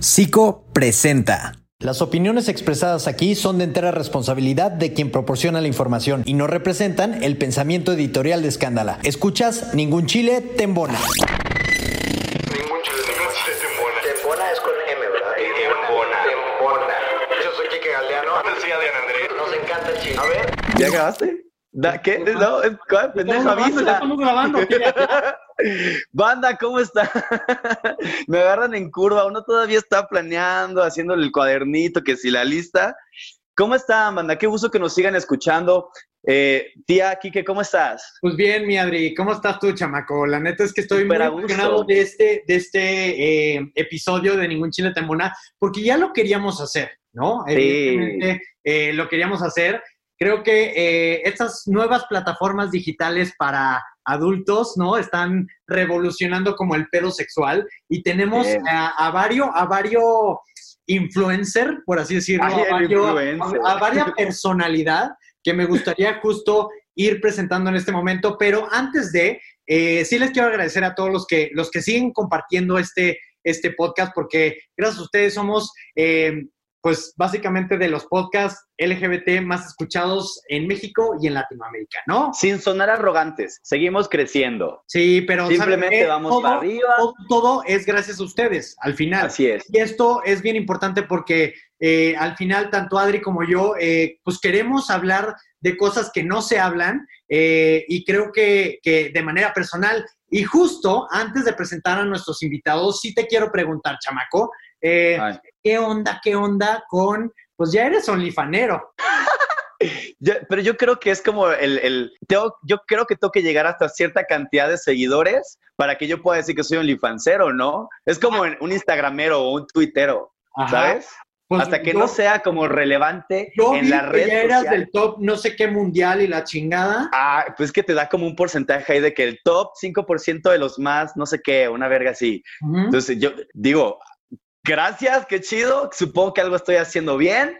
Psico presenta. Las opiniones expresadas aquí son de entera responsabilidad de quien proporciona la información y no representan el pensamiento editorial de Escándala. Escuchas Ningún Chile Tembona. Ningún chile, tembona. Tembona es con M, ¿verdad? Tembona. Tembona. Yo soy Kike Galeano. Sí, Adrián Andrés. Nos encanta el chile. A ver. ¿Ya acabaste? Da- ¿Qué? No, es- pendejo, avisa. Banda, ¿cómo está? Me agarran en curva, uno todavía está planeando, haciéndole el cuadernito, que si la lista. ¿Cómo están, banda? Qué gusto que nos sigan escuchando. Eh, tía Kike, ¿cómo estás? Pues bien, mi Adri, ¿cómo estás tú, chamaco? La neta es que estoy Súper muy emocionado de este, de este eh, episodio de Ningún Chile Tembona, porque ya lo queríamos hacer, ¿no? Sí. Evidentemente eh, lo queríamos hacer. Creo que eh, estas nuevas plataformas digitales para adultos, ¿no? Están revolucionando como el pedo sexual y tenemos a, a varios, a varios influencer, por así decirlo, Ay, a, varios- influencer. a varias personalidad que me gustaría justo ir presentando en este momento, pero antes de, eh, sí les quiero agradecer a todos los que, los que siguen compartiendo este, este podcast, porque gracias a ustedes somos, eh, pues básicamente de los podcasts LGBT más escuchados en México y en Latinoamérica, ¿no? Sin sonar arrogantes, seguimos creciendo. Sí, pero ¿saben Simplemente vamos Todo- para arriba. Todo, todo es gracias a ustedes, al final. Así es. Y esto es bien importante porque eh, al final, tanto Adri como yo, eh, pues queremos hablar de cosas que no se hablan eh, y creo que, que de manera personal. Y justo antes de presentar a nuestros invitados, sí te quiero preguntar, chamaco, eh. ¿Qué onda, qué onda con, pues ya eres onlifanero? Yo- pero yo creo que es como el, el- tengo- yo creo que tengo que llegar hasta cierta cantidad de seguidores para que yo pueda decir que soy un lifancero, ¿no? Es como un instagramero o un tuitero, Ajá. ¿sabes? Pues hasta que yo- no sea como relevante Yo en vi la que red ya eras social. del top no sé qué mundial y la chingada. Ah, pues que te da como un porcentaje ahí de que el top 5% de los más, no sé qué, una verga así. Entonces yo digo, gracias, qué chido, supongo que algo estoy haciendo bien.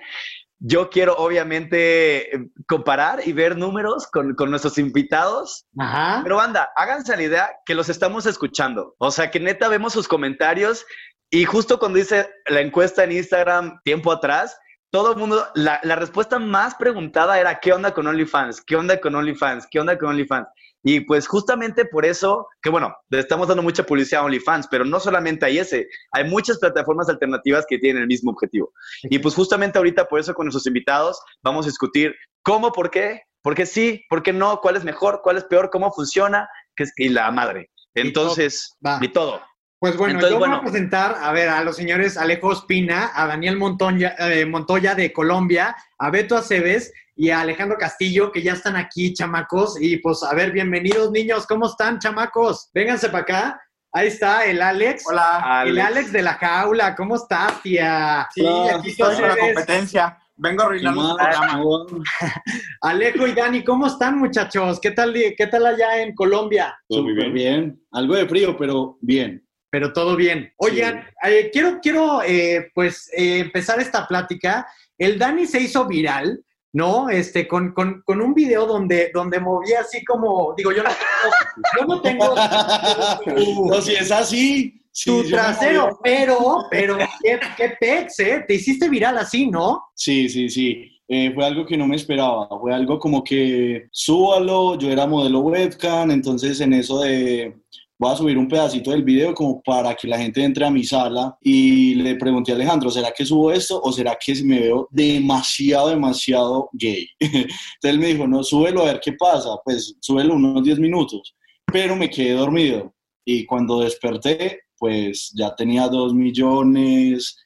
Yo quiero obviamente comparar y ver números con, con nuestros invitados. Ajá. Pero banda, háganse la idea que los estamos escuchando. O sea, que neta vemos sus comentarios y justo cuando hice la encuesta en Instagram tiempo atrás, todo el mundo, la, la respuesta más preguntada era, ¿qué onda con OnlyFans? ¿Qué onda con OnlyFans? ¿Qué onda con OnlyFans? Y pues justamente por eso, que bueno, le estamos dando mucha publicidad a OnlyFans, pero no solamente hay ese, hay muchas plataformas alternativas que tienen el mismo objetivo. Y pues justamente ahorita por eso con nuestros invitados vamos a discutir cómo, por qué, por qué sí, por qué no, cuál es mejor, cuál es peor, cómo funciona, que es, y la madre. Entonces, y todo. Pues bueno, Entonces, yo voy a presentar, a ver, a los señores Alejo Espina, a Daniel Montoya, eh, Montoya de Colombia, a Beto Aceves y a Alejandro Castillo, que ya están aquí, chamacos. Y pues, a ver, bienvenidos, niños. ¿Cómo están, chamacos? Vénganse para acá. Ahí está el Alex. Hola. El Alex. Alex de la jaula. ¿Cómo estás, tía? Sí, aquí estoy con la competencia. Vengo a arruinar el programa. Alejo y Dani, ¿cómo están, muchachos? ¿Qué tal, qué tal allá en Colombia? Súper bien. Algo de frío, pero bien. pero todo bien. Oigan, eh, quiero, quiero eh, pues, eh, empezar esta plática. El Dani se hizo viral, ¿no? Este, con, con, con un video donde, donde movía así como, digo, yo no tengo, yo no tengo no, si es así. sí, tu trasero, pero, pero, qué, qué pex, ¿eh? Te hiciste viral así, ¿no? Sí, sí, sí. Eh, fue algo que no me esperaba. Fue algo como que súbalo. Yo era modelo webcam, entonces en eso de, voy a subir un pedacito del video como para que la gente entre a mi sala y le pregunté a Alejandro, ¿será que subo esto o será que me veo demasiado, demasiado gay? Entonces él me dijo, no, súbelo a ver qué pasa, pues súbelo unos 10 minutos, pero me quedé dormido y cuando desperté, pues ya tenía 2 millones,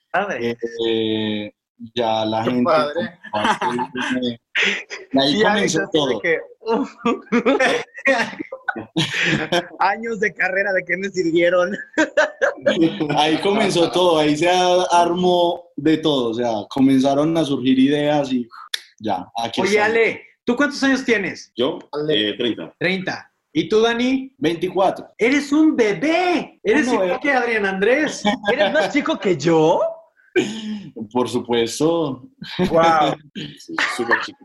eh, ya la gente... padre. Y ahí comenzó todo. que. Años de carrera, ¿de qué me sirvieron? Ahí comenzó todo, ahí se armó de todo, o sea, comenzaron a surgir ideas y ya, aquí Oye, estamos. Ale, ¿tú cuántos años tienes? Yo, eh, 30. 30. ¿Y tú, Dani? 24. Eres un bebé. Eres No, igual eh. que Adrián Andrés. ¿Eres más chico que yo? Por supuesto. Wow. Súper chico.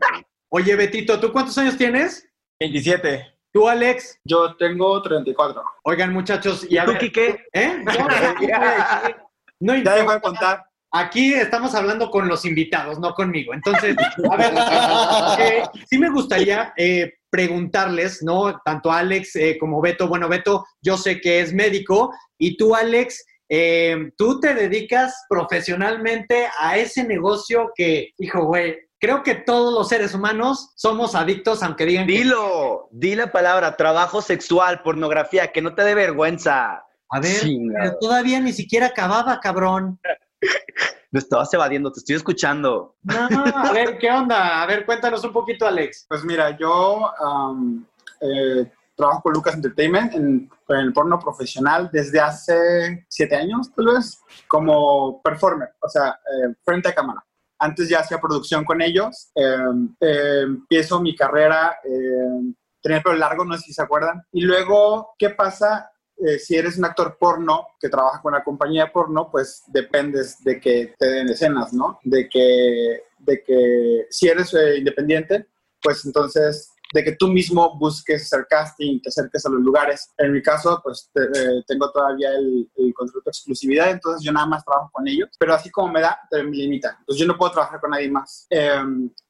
Oye, Betito, ¿tú cuántos años tienes? 27. ¿Tú, Alex? Yo tengo 34. Oigan, muchachos, y ¿Y a tú, ver, Quique? ¿Eh? No, Ya dejo de contar. Aquí estamos hablando con los invitados, no conmigo. Entonces, a ver, eh, sí me gustaría eh, preguntarles, ¿no? Tanto a Alex eh, como Beto. Bueno, Beto, yo sé que es médico y tú, Alex, eh, tú te dedicas profesionalmente a ese negocio que, hijo, güey, creo que todos los seres humanos somos adictos, aunque digan que... Dilo, di la palabra, trabajo sexual, pornografía, que no te dé vergüenza. A ver, pero todavía ni siquiera acababa, cabrón. Me estabas evadiendo, te estoy escuchando. No, a ver, ¿qué onda? A ver, cuéntanos un poquito, Alex. Pues mira, yo am, eh, trabajo con Lucas Entertainment en, en el porno profesional desde hace siete años, tal vez, como performer, o sea, eh, frente a cámara. Antes ya hacía producción con ellos. eh, empiezo mi carrera, eh, tenía el pelo largo, no sé si se acuerdan. Y luego, ¿qué pasa? Eh, si eres un actor porno que trabaja con una compañía porno, pues dependes de que te den escenas, ¿no? De que, de que si eres eh, independiente, pues entonces de que tú mismo busques hacer casting, te acerques a los lugares. En mi caso, pues eh, tengo todavía el, el contrato de exclusividad, entonces yo nada más trabajo con ellos, pero así como me da, me limita. Entonces yo no puedo trabajar con nadie más. Eh,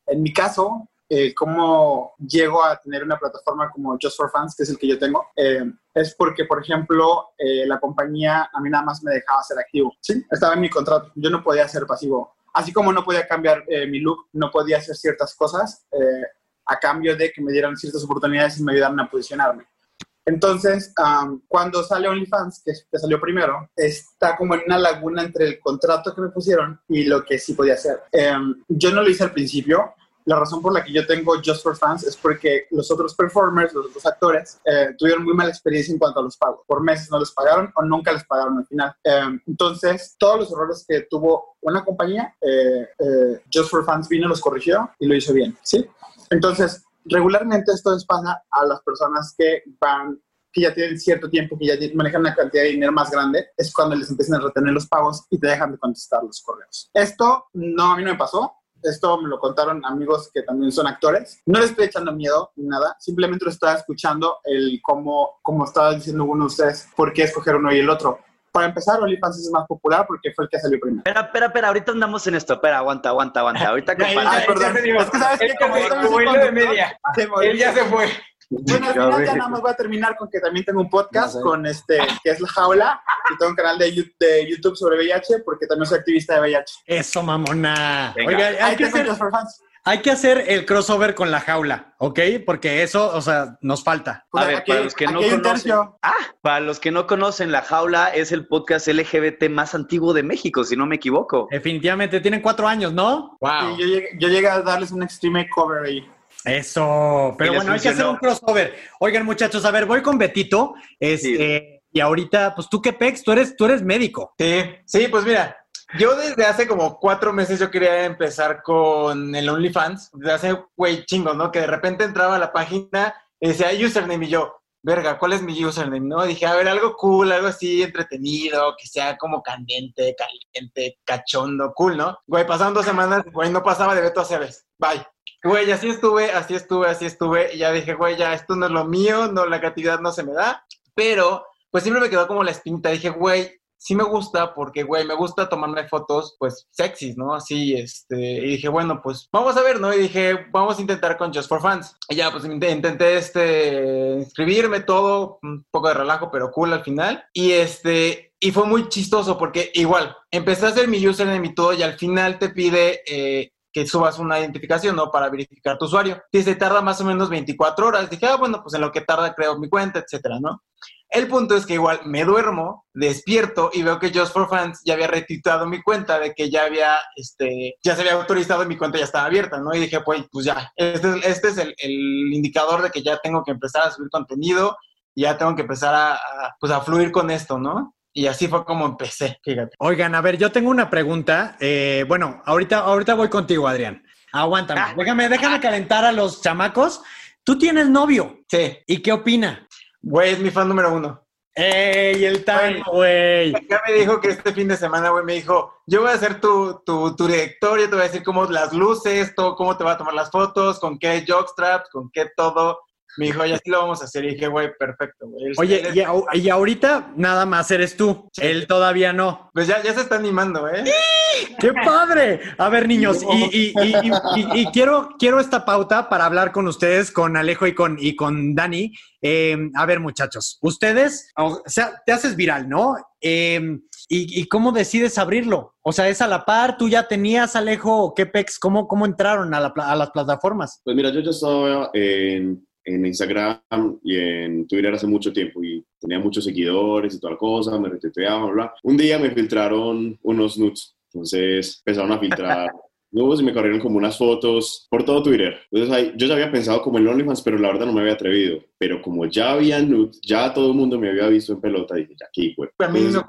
en mi caso, eh, cómo llego a tener una plataforma como Just for Fans, que es el que yo tengo, eh, es porque, por ejemplo, eh, la compañía a mí nada más me dejaba ser activo. Sí, estaba en mi contrato. Yo no podía ser pasivo. Así como no podía cambiar eh, mi look, no podía hacer ciertas cosas a cambio de que me dieran ciertas oportunidades y me ayudaran a posicionarme. Entonces, cuando sale OnlyFans, que, que salió primero, está como en una laguna entre el contrato que me pusieron y lo que sí podía hacer. Em, yo no lo hice al principio. La razón por la que yo tengo Just for Fans es porque los otros performers, los otros actores, eh, tuvieron muy mala experiencia en cuanto a los pagos. Por meses no les pagaron o nunca les pagaron al final. Em, entonces, todos los errores que tuvo una compañía, eh, eh, Just for Fans vino, los corrigió y lo hizo bien. ¿sí? Entonces, regularmente esto les pasa a las personas que van que ya tienen cierto tiempo, que ya manejan una cantidad de dinero más grande, es cuando les empiezan a retener los pagos y te dejan de contestar los correos. Esto no, a mí no me pasó. Esto me lo contaron amigos que también son actores. No les estoy echando miedo ni nada. Simplemente lo estaba escuchando el cómo, como estaba diciendo uno de ustedes, por qué escoger uno y el otro. Para empezar, OnlyFans es más popular porque fue el que salió primero. Espera, espera, espera, ahorita andamos en esto. Espera, aguanta, aguanta, aguanta. Ahorita compara- Ay, perdón. Es que sabes que como yo también soy conductor, se me Él ya se fue. Bueno, al final ya nada más voy a terminar con que también tengo un podcast con este, que es La Jaula, y tengo un canal de, YouTube sobre VIH, porque también soy activista de VIH. Eso, mamona. Venga. Oiga, hay Ahí que, hacer, hay que hacer el crossover con la jaula, ¿ok? Porque eso, o sea, nos falta. Pues A ver, aquí- para los que no conocen. tercio. Para los que no conocen, La Jaula es el podcast LGBT más antiguo de México, si no me equivoco. Definitivamente, tienen cuatro años, ¿no? Wow. Y yo llegué, yo llegué a darles un extreme cover ahí. Eso. Pero bueno, hay que hacer un crossover. Oigan, muchachos, a ver, voy con Betito. Este, Y ahorita, pues tú qué pex, tú eres, tú eres médico. Sí, sí, pues mira, yo desde hace como cuatro meses yo quería empezar con el OnlyFans, desde hace, güey, chingos, ¿no? Que de repente entraba a la página y decía username y yo, verga, ¿cuál es mi username? No, dije, a ver, algo cool, algo así entretenido, que sea como candente, caliente, cachondo, cool, ¿no? Güey, pasaron dos semanas, güey, no pasaba de Beto Aceves, bye. Güey, así estuve, así estuve, así estuve, y ya dije, güey, ya esto no es lo mío, no, la creatividad no se me da, pero pues siempre me quedó como la espinita, dije, güey, sí me gusta porque, güey, me gusta tomarme fotos, pues, sexys, ¿no? Así, este, y dije, bueno, pues, vamos a ver, ¿no? Y dije, vamos a intentar con Just for Fans. Y ya, pues, int- intenté, este, inscribirme, todo, un poco de relajo, pero cool al final. Y, este, y fue muy chistoso porque, igual, empecé a hacer mi username y todo, y al final te pide... eh, que subas una identificación, ¿no? Para verificar tu usuario. Dice, tarda más o menos 24 horas. Dije, ah, bueno, pues en lo que tarda creo mi cuenta, etcétera, ¿no? El punto es que igual me duermo, despierto y veo que Just for Fans ya había retuiteado mi cuenta de que ya había, este, ya se había autorizado y mi cuenta ya estaba abierta, ¿no? Y dije, pues, pues ya, este, es- este es el, indicador de que ya tengo que empezar a subir contenido ya tengo que empezar a, a, pues, a fluir con esto, ¿no? Y así fue como empecé, fíjate. Oigan, a ver, yo tengo una pregunta. Eh, bueno, ahorita, ahorita voy contigo, Adrián. Aguántame. Déjame, déjame calentar a los chamacos. Tú tienes novio. Sí. ¿Y qué opina? Güey, es mi fan número uno. ¡Ey, el tango, güey! Ya me dijo que este fin de semana, güey, me dijo, yo voy a hacer tu, tu, tu directorio, te voy a decir cómo las luces, todo, cómo te va a tomar las fotos, con qué jockstraps, con qué todo. Me dijo, ya sí lo vamos a hacer. Y dije, güey, perfecto, güey. Oye, y, ahorita nada más eres tú. Él todavía no. Pues ya, ya se está animando, ¿eh? ¡Qué padre! A ver, niños, y, y- y- y- y- y quiero, quiero esta pauta para hablar con ustedes, con Alejo y con, y con Dani. Eh, a ver, muchachos, ustedes, o sea, te haces viral, ¿no? Eh, y, y cómo decides abrirlo? O sea, ¿es a la par? ¿Tú ya tenías, Alejo, o qué pex? ¿Cómo, cómo entraron a, la a las plataformas? Pues mira, yo ya estaba en, en Instagram y en Twitter hace mucho tiempo y tenía muchos seguidores y toda la cosa, me retuiteaban, bla. Un día me filtraron unos nudes, entonces empezaron a filtrar y me corrieron como unas fotos por todo Twitter. Entonces ahí, yo ya había pensado como en OnlyFans, pero la verdad no me había atrevido. Pero como ya había nudes, ya todo el mundo me había visto en pelota, dije, ya aquí, güey. A mí no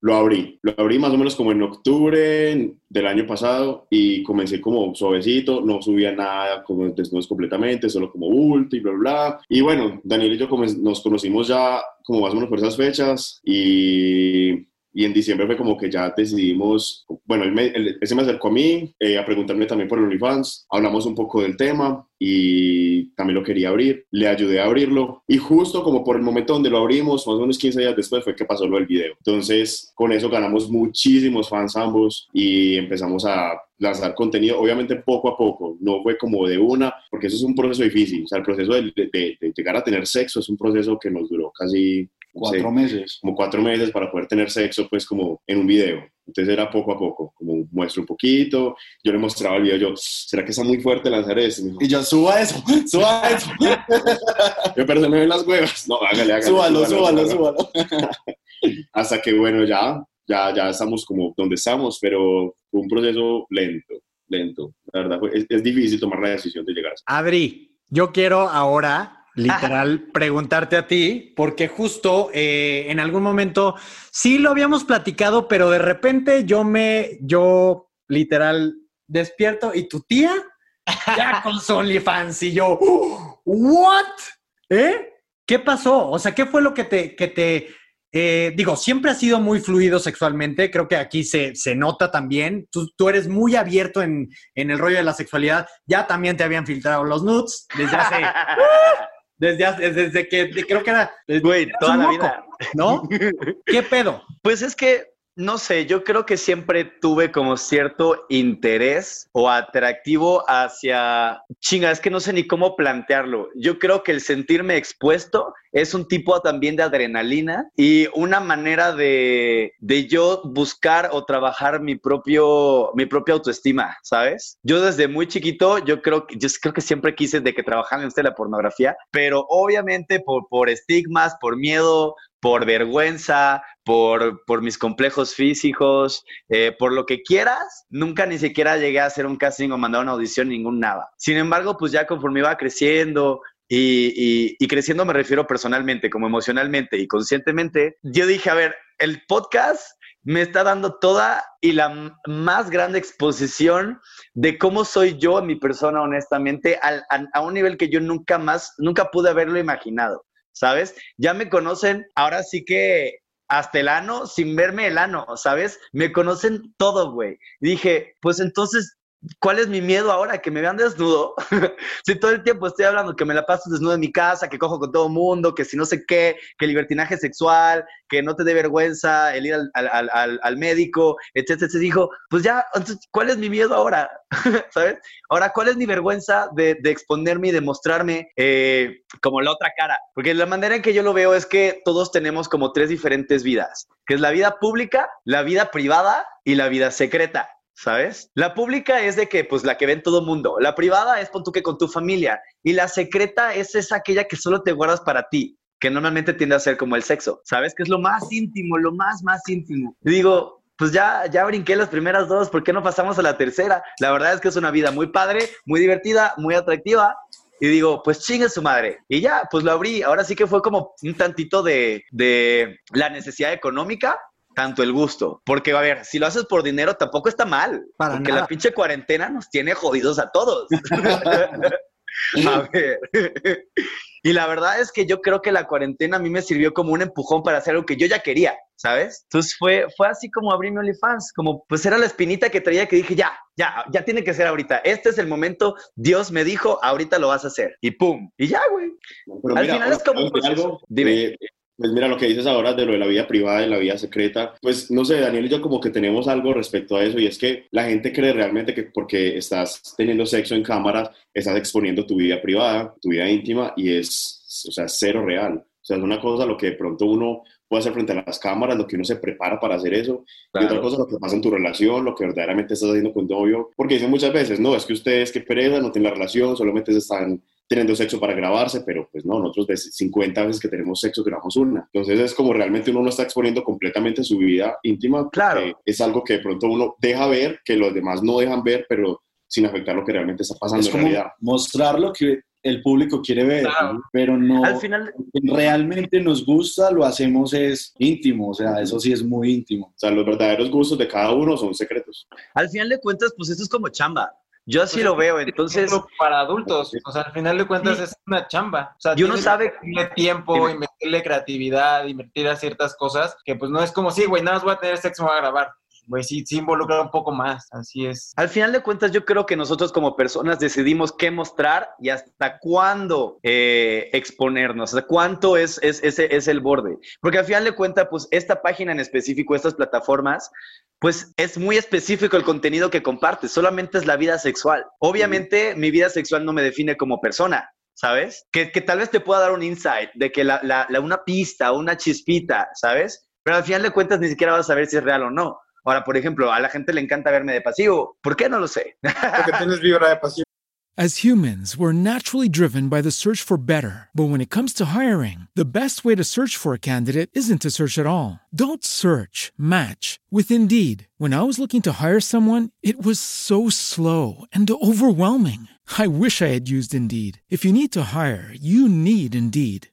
Lo abrí, lo abrí más o menos como en octubre del año pasado y comencé como suavecito, no subía nada como desnudos completamente, solo como bulto y bla, bla. Y bueno, Daniel y yo nos conocimos ya como más o menos por esas fechas y, y en diciembre fue como que ya decidimos, bueno, él, me, él- él se me acercó a mí eh, a preguntarme también por OnlyFans, hablamos un poco del tema y también lo quería abrir, le ayudé a abrirlo y justo como por el momento donde lo abrimos, más o menos 15 días después fue que pasó lo del video. Entonces con eso ganamos muchísimos fans ambos y empezamos a lanzar contenido, obviamente poco a poco, no fue como de una, porque eso es un proceso difícil, o sea, el proceso de- de- de llegar a tener sexo es un proceso que nos duró casi no sé, Cuatro meses. como cuatro meses para poder tener sexo, pues como en un video. Entonces era poco a poco, como muestro un poquito, yo le mostraba el video, yo, ¿será que está muy fuerte lanzar esto? Y yo, suba eso, suba eso. yo, pero ven las huevas. No, hágale, hágale. súbalo, súbalo, súbalo. Hasta que, bueno, ya, ya, ya estamos como donde estamos, pero fue un proceso lento, lento. La verdad, fue- es, es difícil tomar la decisión de llegar a Adri, yo quiero ahora literal preguntarte a ti, porque justo eh, en algún momento sí lo habíamos platicado, pero de repente yo me, yo literal despierto y tu tía ya con su OnlyFans y yo, ¿what? ¿Eh? ¿Qué pasó? O sea, ¿qué fue lo que te, que te, eh, digo, siempre has sido muy fluido sexualmente, creo que aquí se, se nota también, tú, tú eres muy abierto en, en el rollo de la sexualidad, ya también te habían filtrado los nudes desde hace, desde, hace- desde que, creo que era, Güey, toda la vida. ¿no? ¿Qué pedo? Pues es que, no sé, yo creo que siempre tuve como cierto interés o atractivo hacia... Chinga, es que no sé ni cómo plantearlo. Yo creo que el sentirme expuesto es un tipo también de adrenalina y una manera de, de yo buscar o trabajar mi propio mi propia autoestima, ¿sabes? Yo desde muy chiquito, yo creo yo creo que siempre quise de que trabajara en esto de la pornografía, pero obviamente por, por estigmas, por miedo, por vergüenza, por, por mis complejos físicos, eh, por lo que quieras, nunca ni siquiera llegué a hacer un casting o mandar una audición, ningún nada. Sin embargo, pues ya conforme iba creciendo, y, y- y creciendo me refiero personalmente, como emocionalmente y conscientemente, yo dije, a ver, el podcast me está dando toda y la más grande exposición de cómo soy yo, mi persona, honestamente, al- a, a un nivel que yo nunca más, nunca pude haberlo imaginado, ¿sabes? Ya me conocen, ahora sí que hasta el ano, sin verme el ano, ¿sabes? Me conocen todo, güey. Dije, pues entonces ¿cuál es mi miedo ahora? Que me vean desnudo. si todo el tiempo estoy hablando que me la paso desnudo en mi casa, que cojo con todo el mundo, que si no sé qué, que libertinaje sexual, que no te dé vergüenza el ir al, al, al, al médico, etcétera, etcétera. Dijo, pues ya, entonces, ¿cuál es mi miedo ahora? ¿Sabes? Ahora, ¿cuál es mi vergüenza de, de exponerme y de mostrarme eh, como la otra cara? Porque la manera en que yo lo veo es que todos tenemos como tres diferentes vidas, que es la vida pública, la vida privada y la vida secreta. ¿Sabes? La pública es de que, pues, la que ven todo mundo. La privada es pon tú que con tu familia. Y la secreta es esa aquella que solo te guardas para ti, que normalmente tiende a ser como el sexo. ¿Sabes? Que es lo más íntimo, lo más, más íntimo. Digo, pues ya, ya brinqué las primeras dos, ¿por qué no pasamos a la tercera? La verdad es que es una vida muy padre, muy divertida, muy atractiva. Y digo, pues chingue su madre. Y ya, pues lo abrí. Ahora sí que fue como un tantito de, de la necesidad económica, tanto el gusto. Porque, a ver, si lo haces por dinero, tampoco está mal. Para porque nada. la pinche cuarentena nos tiene jodidos a todos. a ver. y la verdad es que yo creo que la cuarentena a mí me sirvió como un empujón para hacer algo que yo ya quería, ¿sabes? Entonces fue, fue así como abrí mi OnlyFans, como pues era la espinita que traía que dije, ya, ya, ya tiene que ser ahorita. Este es el momento, Dios me dijo, ahorita lo vas a hacer. Y pum, y ya, güey. Al mira, final es como algo- proceso. Dime. eh, pues mira lo que dices ahora de lo de la vida privada y la vida secreta. Pues no sé, Daniel y yo como que tenemos algo respecto a eso y es que la gente cree realmente que porque estás teniendo sexo en cámaras, estás exponiendo tu vida privada, tu vida íntima y es, o sea, cero real. O sea, es una cosa lo que de pronto uno puede hacer frente a las cámaras, lo que uno se prepara para hacer eso. Y otra Claro. cosa, lo que pasa en tu relación, lo que verdaderamente estás haciendo con tu novio. Porque dicen muchas veces, no, es que ustedes que pereza, no tienen la relación, solamente se están teniendo sexo para grabarse, pero pues no, nosotros de 50 veces que tenemos sexo grabamos una. Entonces es como realmente uno no está exponiendo completamente su vida íntima. Claro. Es algo que de pronto uno deja ver, que los demás no dejan ver, pero sin afectar lo que realmente está pasando Es en como realidad. mostrar lo que el público quiere ver, Claro. ¿no? pero no Al final, realmente nos gusta, lo hacemos es íntimo, o sea, eso sí es muy íntimo. O sea, los verdaderos gustos de cada uno son secretos. al final de cuentas, pues esto es como chamba. Yo así Pues lo veo, entonces... para adultos, o sea, al final de cuentas Sí. es una chamba. O sea, Y uno sabe- que invertirle tiempo, Dime. invertirle creatividad, invertir a ciertas cosas, que pues no es como, sí, güey, nada más voy a tener sexo, me voy a grabar. Güey, sí, sí involucra un poco más, así es. Al final de cuentas, yo creo que nosotros como personas decidimos qué mostrar y hasta cuándo eh, exponernos, hasta cuánto es, es, ese es el borde. Porque al final de cuentas, pues esta página en específico, estas plataformas, pues es muy específico el contenido que compartes, solamente es la vida sexual. Obviamente, mi vida sexual no me define como persona. ¿Sabes? Que, que tal vez te pueda dar un insight de que la, la- la- una pista, una chispita, ¿sabes? Pero al final de cuentas ni siquiera vas a saber si es real o no. Ahora, por ejemplo, a la gente le encanta verme de pasivo. ¿Por qué? No lo sé. Porque tienes vibra de pasivo. As humans, we're naturally driven by the search for better. But when it comes to hiring, the best way to search for a candidate isn't to search at all. Don't search, match with Indeed. When I was looking to hire someone, it was so slow and overwhelming. I wish I had used Indeed. If you need to hire, you need Indeed.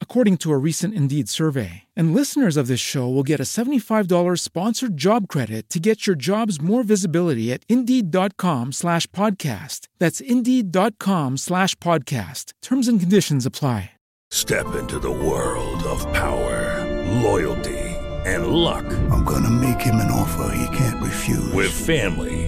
according to a recent Indeed survey. And listeners of this show will get a $75 sponsored job credit to get your jobs more visibility at Indeed.com slash podcast. That's Indeed.com slash podcast. Terms and conditions apply. Step into the world of power, loyalty, and luck. I'm gonna make him an offer he can't refuse. With family,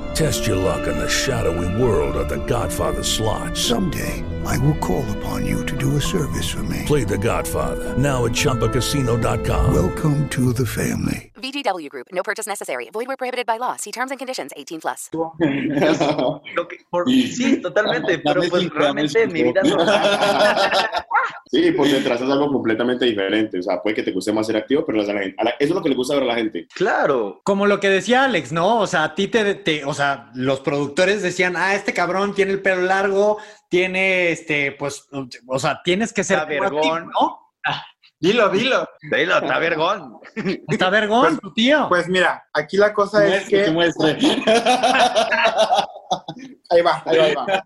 Test your luck in the shadowy world of The Godfather slot. Someday, I will call upon you to do a service for me. Play The Godfather now at ChumbaCasino.com. Welcome to the family. VGW Group. No purchase necessary. Void where prohibited by law. See terms and conditions. 18 plus. Sí, totalmente, pero pues realmente mi vida. Sí, por detrás es algo completamente diferente. O sea, puede que te guste más ser activo, pero a la gente- eso es lo que le gusta ver a la gente. Claro. Como lo que decía Alex, ¿no? O sea, a ti te, te- o sea, los productores decían, ah, este cabrón tiene el pelo largo, tiene este, pues, o sea, tienes que ser Está vergón. ¿no? Dilo, dilo. Dilo, está vergón. Está vergón, tu tío. Pues mira, aquí la cosa es que... muestre. Ahí va, ahí va, ahí va.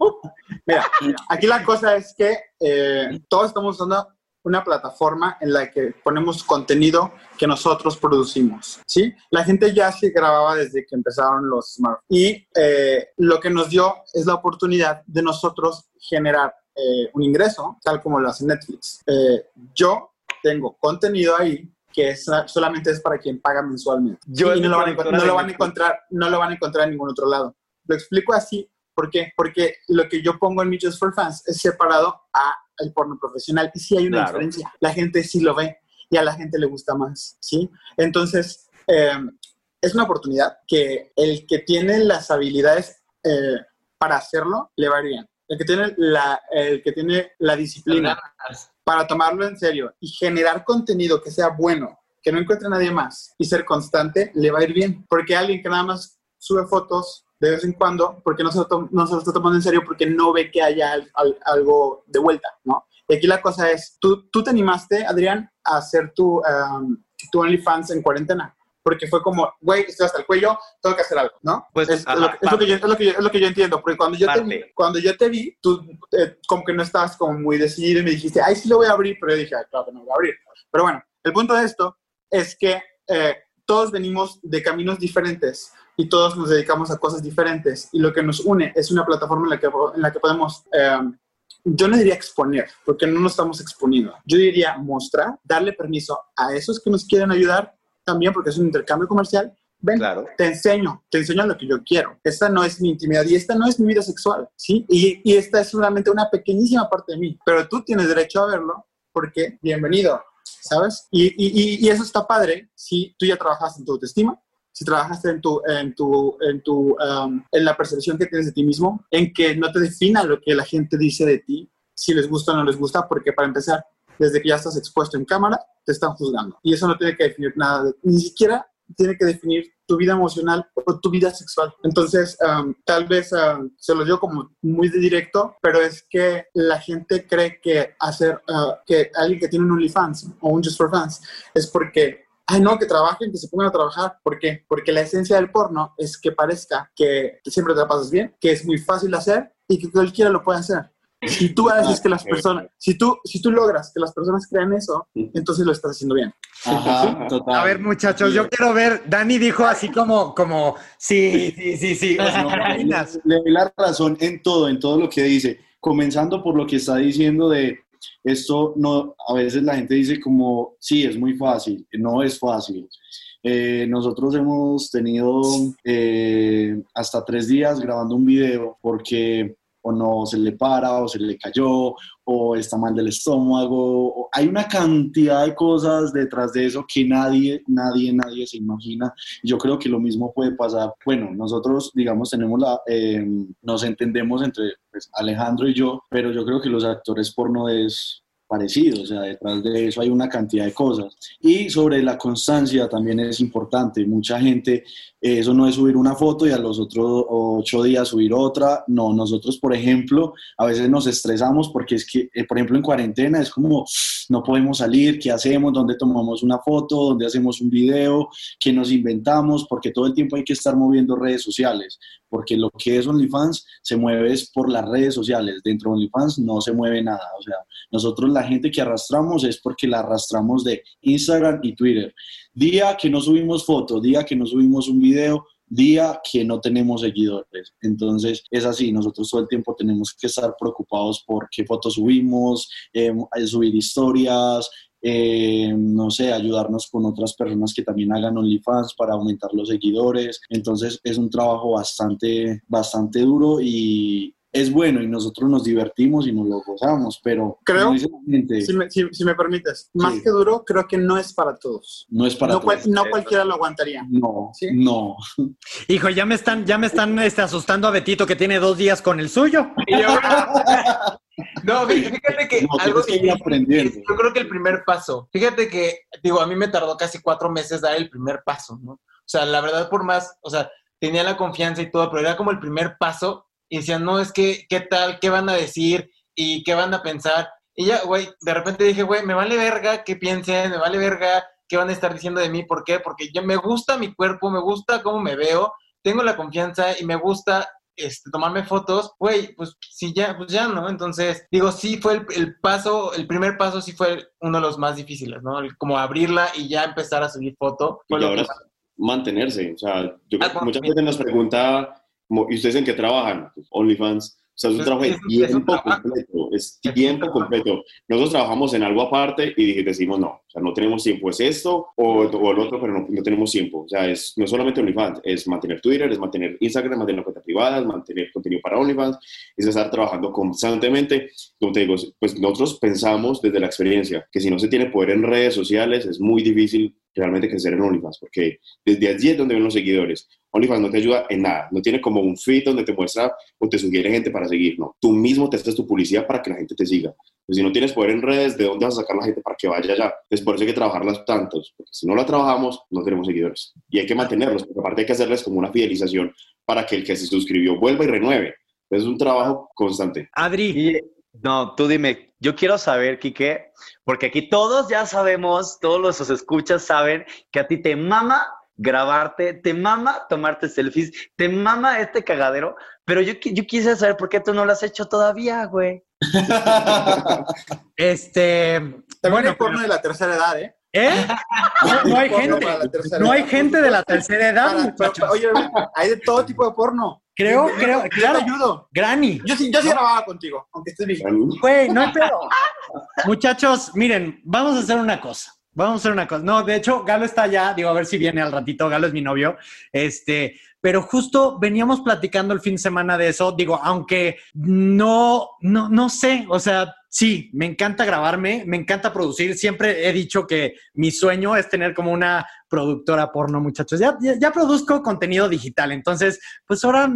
Mira, aquí la cosa es que eh, todos estamos usando una plataforma en la que ponemos contenido que nosotros producimos, ¿sí? La gente ya se grababa desde que empezaron los smartphones y eh, lo que nos dio es la oportunidad de nosotros generar eh, un ingreso, tal como lo hace Netflix. Eh, yo tengo contenido ahí que es, solamente es para quien paga mensualmente. Yo y no lo, van a, no lo van encontrar, no lo van a encontrar en ningún otro lado. Lo explico así, ¿por qué? Porque lo que yo pongo en mi Just for Fans es separado a el porno profesional y sí hay una Claro. diferencia. La gente sí lo ve y a la gente le gusta más, ¿sí? Entonces, eh, es una oportunidad que el que tiene las habilidades eh, para hacerlo le va a ir bien. El que tiene la, el que tiene la disciplina para tomarlo en serio y generar contenido que sea bueno, que no encuentre nadie más y ser constante, le va a ir bien. Porque alguien que nada más sube fotos de vez en cuando, porque no se lo, no se lo está tomando en serio, porque no ve que haya al- al- algo de vuelta, ¿no? Y aquí la cosa es, tú, tú te animaste, Adrián, a hacer tu, um, tu OnlyFans en cuarentena. Porque fue como, güey, estoy hasta el cuello, tengo que hacer algo, ¿no? Pues, es, ajá, lo, que- es lo que yo, es, lo que yo, es lo que yo entiendo. Porque cuando yo, te cuando yo te vi, tú eh, como que no estabas como muy decidido y me dijiste, ay, sí lo voy a abrir, pero yo dije, "Ay, claro que no lo voy a abrir. Pero bueno, el punto de esto es que eh, todos venimos de caminos diferentes y todos nos dedicamos a cosas diferentes y lo que nos une es una plataforma en la que, en la que podemos, eh, yo no diría exponer, porque no nos estamos exponiendo, yo diría mostrar, darle permiso a esos que nos quieren ayudar también porque es un intercambio comercial. Ven, Claro. te enseño, te enseño lo que yo quiero. Esta no es mi intimidad y esta no es mi vida sexual, ¿sí? Y, y esta es solamente una pequeñísima parte de mí, pero tú tienes derecho a verlo porque bienvenido, ¿sabes? Y, y- y- eso está padre si tú ya trabajaste en tu autoestima, si trabajaste en tu, en tu, en tu, um, en la percepción que tienes de ti mismo, en que no te defina lo que la gente dice de ti, si les gusta o no les gusta, porque para empezar, desde que ya estás expuesto en cámara, te están juzgando. Y eso no tiene que definir nada, ni siquiera tiene que definir tu vida emocional o tu vida sexual. Entonces, um, tal vez um, se lo digo como muy directo, pero es que la gente cree que hacer, uh, que alguien que tiene un OnlyFans o un Just for Fans es porque Ay, no, que trabajen, que se pongan a trabajar. ¿Por qué? Porque la esencia del porno es que parezca que siempre te la pasas bien, que es muy fácil de hacer y que cualquiera lo puede hacer. Si tú haces que las personas, si tú, si tú logras que las personas crean eso, entonces lo estás haciendo bien. Ajá, total. A ver, muchachos, yo quiero ver. Dani dijo así como, como, sí, sí, sí, sí. No, ¿qué opinas? le doy la razón en todo, en todo lo que dice. Comenzando por lo que está diciendo de esto, no, a veces la gente dice como, sí, es muy fácil, no es fácil. Eh, nosotros hemos tenido eh, hasta tres días grabando un video porque o no se le para o se le cayó o está mal del estómago. hay una cantidad de cosas detrás de eso que nadie, nadie, nadie se imagina. Yo creo que lo mismo puede pasar. Bueno, nosotros, digamos, tenemos la, eh, nos entendemos entre pues, Alejandro y yo, pero yo creo que los actores porno es parecido, o sea, detrás de eso hay una cantidad de cosas. Y sobre la constancia también es importante. Mucha gente, eh, eso no es subir una foto y a los otros ocho días subir otra. No, nosotros, por ejemplo, a veces nos estresamos porque es que, eh, por ejemplo, en cuarentena es como, no podemos salir, ¿qué hacemos? ¿Dónde tomamos una foto? ¿Dónde hacemos un video? ¿Qué nos inventamos? Porque todo el tiempo hay que estar moviendo redes sociales, porque lo que es OnlyFans se mueve es por las redes sociales. Dentro de OnlyFans no se mueve nada. O sea, nosotros la gente que arrastramos es porque la arrastramos de Instagram y Twitter. Día que no subimos fotos, día que no subimos un video, día que no tenemos seguidores. Entonces es así, nosotros todo el tiempo tenemos que estar preocupados por qué fotos subimos, eh, subir historias, eh, no sé, ayudarnos con otras personas que también hagan OnlyFans para aumentar los seguidores. Entonces es un trabajo bastante, bastante duro y es bueno y nosotros nos divertimos y nos lo gozamos, pero Creo, como dice la gente, Si me, si- si me permites, más que duro, creo que no es para todos. no es para no, cual- todos. no cualquiera lo aguantaría. No, no. Hijo, ya me están, ya me están este, asustando a Betito que tiene dos días con el suyo. No, fí- fíjate que No, algo que aprendiendo. yo creo que el primer paso, fíjate que, digo, a mí me tardó casi cuatro meses dar el primer paso, ¿no? O sea, la verdad, por más, o sea, tenía la confianza y todo, pero era como el primer paso y decían, no, es que, ¿qué tal? ¿Qué van a decir? ¿Y qué van a pensar? Y ya, güey, de repente dije, güey, me vale verga que piensen, me vale verga qué van a estar diciendo de mí. ¿Por qué? Porque yo me gusta mi cuerpo, me gusta cómo me veo, tengo la confianza y me gusta este, tomarme fotos, güey, pues sí, ya, pues ya, ¿no? Entonces, digo, sí fue el, el paso, el primer paso sí fue uno de los más difíciles, ¿no? El- como abrirla y ya empezar a subir foto. Y ahora que es mantenerse. O sea, yo Ah, creo que mucha gente nos pregunta, ¿y ustedes en qué trabajan? Pues, OnlyFans. O sea, es un Es- trabajo de tiempo trabajo. completo. Es tiempo completo. Nosotros trabajamos en algo aparte y decimos no. O sea, no tenemos tiempo. Es esto o, o el otro, pero no, no tenemos tiempo. O sea, es, no solamente OnlyFans. Es mantener Twitter, es mantener Instagram, mantener cuentas privadas, mantener contenido para OnlyFans. Es estar trabajando constantemente. Como te digo, pues nosotros pensamos desde la experiencia que si no se tiene poder en redes sociales es muy difícil realmente crecer en OnlyFans, porque desde allí es donde ven los seguidores. OnlyFans no te ayuda en nada, no tiene como un feed donde te muestra o te sugiere gente para seguir, no. Tú mismo te haces tu publicidad para que la gente te siga. Pues si no tienes poder en redes, ¿de dónde vas a sacar la gente para que vaya allá? Entonces por eso hay que trabajarlas tantos, porque si no la trabajamos, no tenemos seguidores. Y hay que mantenerlos, porque aparte hay que hacerles como una fidelización para que el que se suscribió vuelva y renueve. Es un trabajo constante. Adri. no, tú dime, yo quiero saber, Quique, porque aquí todos ya sabemos, todos los escuchas saben que a ti te mama grabarte, te mama tomarte selfies, te mama este cagadero, pero yo, yo quise saber por qué tú no lo has hecho todavía, güey. Este. También hay porno de la tercera edad, ¿eh? ¿Eh? No, no hay gente. No hay edad, gente de la tercera edad, Para- muchachos. Oye, hay de todo tipo de porno. Creo, creo, yo claro. te ayudo. Granny. Yo sí, yo sí grababa contigo, aunque estés. Güey, no hay pedo. Muchachos, miren, vamos a hacer una cosa. Vamos a hacer una cosa. No, de hecho, Galo está allá. Digo, a ver si viene al ratito. Galo es mi novio. Este, pero justo veníamos platicando el fin de semana de eso. Digo, aunque no, no, no sé. O sea, sí, me encanta grabarme, me encanta producir. Siempre he dicho que mi sueño es tener como una productora porno, muchachos. Ya, ya, ya produzco contenido digital. Entonces, pues ahora,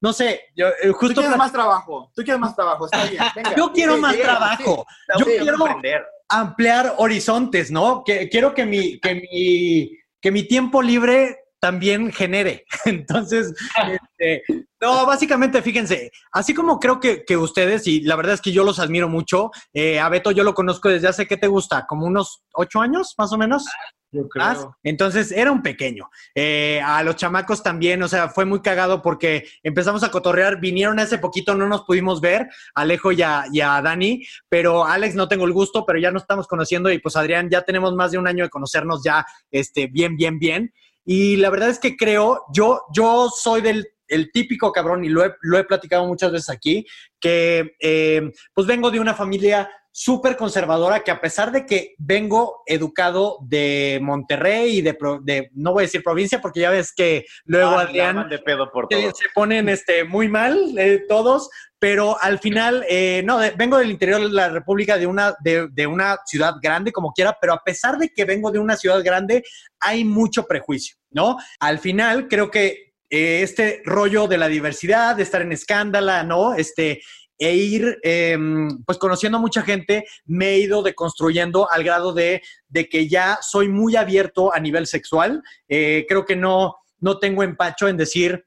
no sé, yo eh, Tú justo. quieres más trabajo. Tú quieres más trabajo. Está bien. Venga. Yo quiero Sí, más sí, trabajo. sí. Yo quiero aprender. Ampliar horizontes, ¿no? Que, quiero que mi, que, mi, que mi tiempo libre también genere. Entonces, este, no, básicamente, fíjense, así como creo que, que ustedes, y la verdad es que yo los admiro mucho, eh, a Beto yo lo conozco desde hace, ¿qué te gusta? ¿Como unos ocho años, más o menos? Yo más. Entonces era un pequeño. Eh, a los chamacos también, o sea, fue muy cagado porque empezamos a cotorrear, vinieron hace poquito, no nos pudimos ver, Alejo y a, y a Dani, pero Alex no tengo el gusto, pero ya nos estamos conociendo y pues Adrián, ya tenemos más de un año de conocernos ya este, bien, bien, bien. Y la verdad es que creo, yo, yo soy del el típico cabrón, y lo he, lo he platicado muchas veces aquí, que eh, pues vengo de una familia súper conservadora que a pesar de que vengo educado de Monterrey y de, pro- de- no voy a decir provincia porque ya ves que luego Ah, Adrián de pedo por todo. se ponen este, muy mal eh, todos, pero al final, eh, no, de- vengo del interior de la República, de una, de, de una ciudad grande como quiera, pero a pesar de que vengo de una ciudad grande, hay mucho prejuicio, ¿no? Al final, creo que eh, este rollo de la diversidad, de estar en escándala, ¿no? Este, e ir eh, pues conociendo a mucha gente, me he ido deconstruyendo al grado de, de que ya soy muy abierto a nivel sexual. Eh, creo que no, no tengo empacho en decir,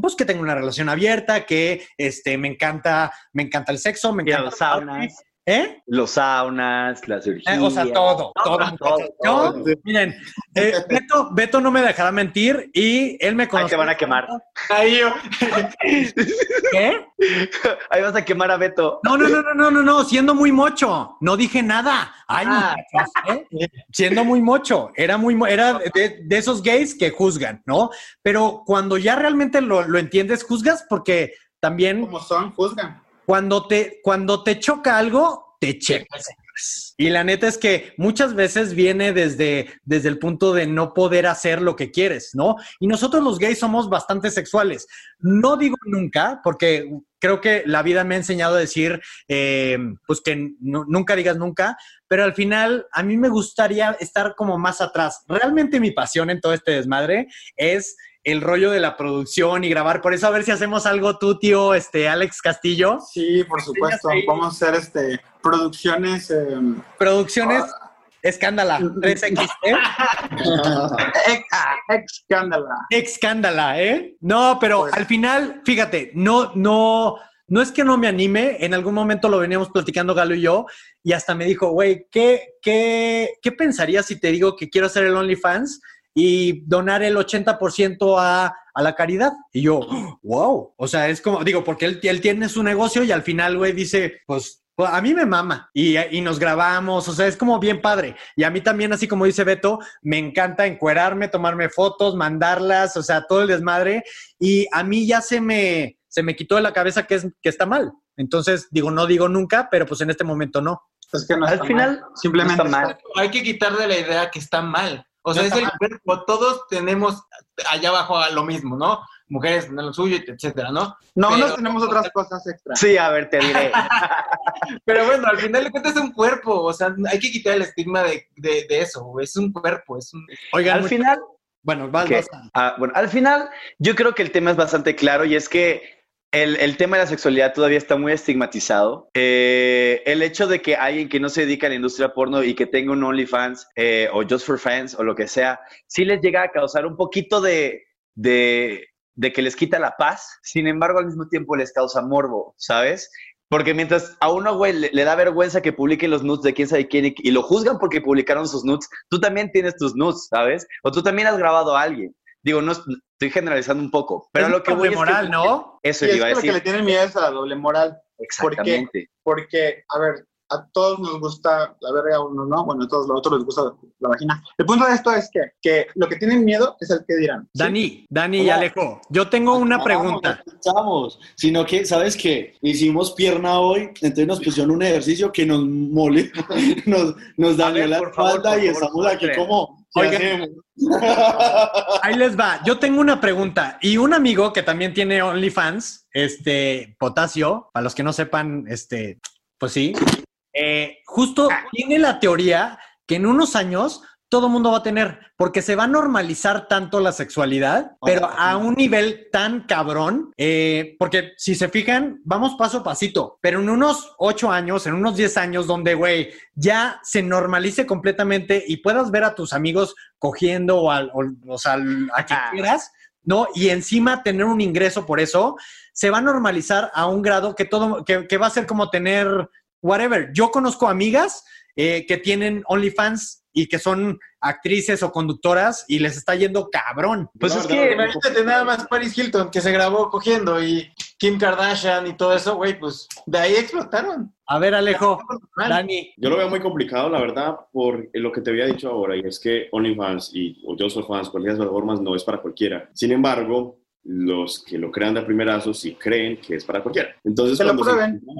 pues que tengo una relación abierta, que este, me encanta, me encanta el sexo, me encanta los saunas. ¿Eh? Los saunas, la cirugía. Eh, o sea, todo, todo. Yo, miren, eh, Beto, Beto no me dejará mentir y él me Ahí conoce. te van a quemar. Ahí yo. ¿Qué? Ahí vas a quemar a Beto. No, no, no, no, no, no, no, siendo muy mocho. No dije nada. Ay, Ah. muchachos, ¿eh? Siendo muy mocho. Era muy, mo- era de, de esos gays que juzgan, ¿no? Pero cuando ya realmente lo, lo entiendes, juzgas porque también. Como son, juzgan. Cuando te, cuando te choca algo, te checas. Y la neta es que muchas veces viene desde, desde el punto de no poder hacer lo que quieres, ¿no? Y nosotros los gays somos bastante sexuales. No digo nunca, porque creo que la vida me ha enseñado a decir, eh, pues que nu- nunca digas nunca, pero al final a mí me gustaría estar como más atrás. Realmente mi pasión en todo este desmadre es el rollo de la producción y grabar. Por eso a ver si hacemos algo tú, tío, este, Alex Castillo. Sí, por supuesto. Vamos a hacer este, producciones. eh, Producciones Escándala, 3XT. Escándala. Escándala, ¿eh? No, pero al final, fíjate, no, no, no es que no me anime, en algún momento lo veníamos platicando Galo y yo, y hasta me dijo, güey, ¿qué, qué, ¿qué pensarías si te digo que quiero hacer el OnlyFans y donar el 80% a, a la caridad? Y yo, wow, o sea, es como, digo, porque él, él tiene su negocio y al final, güey, dice, pues pues, a mí me mama y, y, nos grabamos, o sea, es como bien padre. Y a mí también, así como dice Beto, me encanta encuerarme, tomarme fotos, mandarlas, o sea, todo el desmadre. Y a mí ya se me, se me quitó de la cabeza que, es, que está mal. Entonces, digo, no digo nunca, pero pues en este momento no. Es que no Al final, mal. simplemente no está mal. Hay que quitarle la idea que está mal. O sea, No es el cuerpo, todos tenemos allá abajo lo mismo, ¿no? Mujeres tienen lo suyo, etcétera, ¿no? No, Pero- nos tenemos otras cosas extra. Sí, a ver, te diré. Pero bueno, al final de cuentas es un cuerpo, o sea, hay que quitar el estigma de, de, de eso, es un cuerpo, es un... Oigan, Al final, bueno, vas, ¿Qué? vas. Ah, bueno, al final, yo creo que el tema es bastante claro y es que el, el tema de la sexualidad todavía está muy estigmatizado. Eh, el hecho de que alguien que no se dedica a la industria porno y que tenga un OnlyFans eh, o Just for Fans o lo que sea, sí les llega a causar un poquito de, de, de que les quita la paz. Sin embargo, al mismo tiempo les causa morbo, ¿sabes? Porque mientras a uno, güey, le, da vergüenza que publiquen los nudes de quién sabe quién y lo juzgan porque publicaron sus nudes, tú también tienes tus nudes, ¿sabes? O tú también has grabado a alguien. Digo, no estoy generalizando un poco, pero Es lo que doble voy es moral, que, ¿no? Eso Y es iba a que lo que decir. le tienen miedo es a la doble moral. Exactamente. Porque, a ver, a todos nos gusta la verga, a uno no, bueno, a todos los otros les gusta la vagina. El punto de esto es que, que lo que tienen miedo es el que dirán. ¿sí? Dani, Dani y. Alejo, yo tengo una pregunta. no pensamos, sino que, ¿sabes qué? Hicimos pierna hoy, entonces nos pusieron un ejercicio que nos mole, nos, nos dañó ver, la favor, espalda y favor, estamos aquí como, ¿qué Oigan. Ahí les va. Yo tengo una pregunta. Y un amigo que también tiene OnlyFans, este, Potasio, para los que no sepan, este, pues sí, eh, justo tiene la teoría que en unos años todo mundo va a tener, porque se va a normalizar tanto la sexualidad, pero a un nivel tan cabrón, eh, porque si se fijan, vamos paso a pasito, pero en unos ocho años, en unos 10 años, donde, güey, ya se normalice completamente y puedas ver a tus amigos cogiendo o, al, o, o sea, al- a quien Ajá. quieras, ¿no? Y encima tener un ingreso por eso, se va a normalizar a un grado que todo, que, que va a ser como tener whatever. Yo conozco amigas eh, que tienen OnlyFans y que son actrices o conductoras y les está yendo cabrón. Pues es que, Imagínate nada más Paris Hilton, que se grabó cogiendo, y Kim Kardashian y todo eso, güey, pues de ahí explotaron. A ver, Alejo. Dani, Yo lo veo muy complicado, la verdad, por lo que te había dicho ahora, y es que OnlyFans y o Just for Fans, cualquiera de las plataformas, no es para cualquiera. Sin embargo, los que lo crean de primerazo sí creen que es para cualquiera. Entonces, cuando se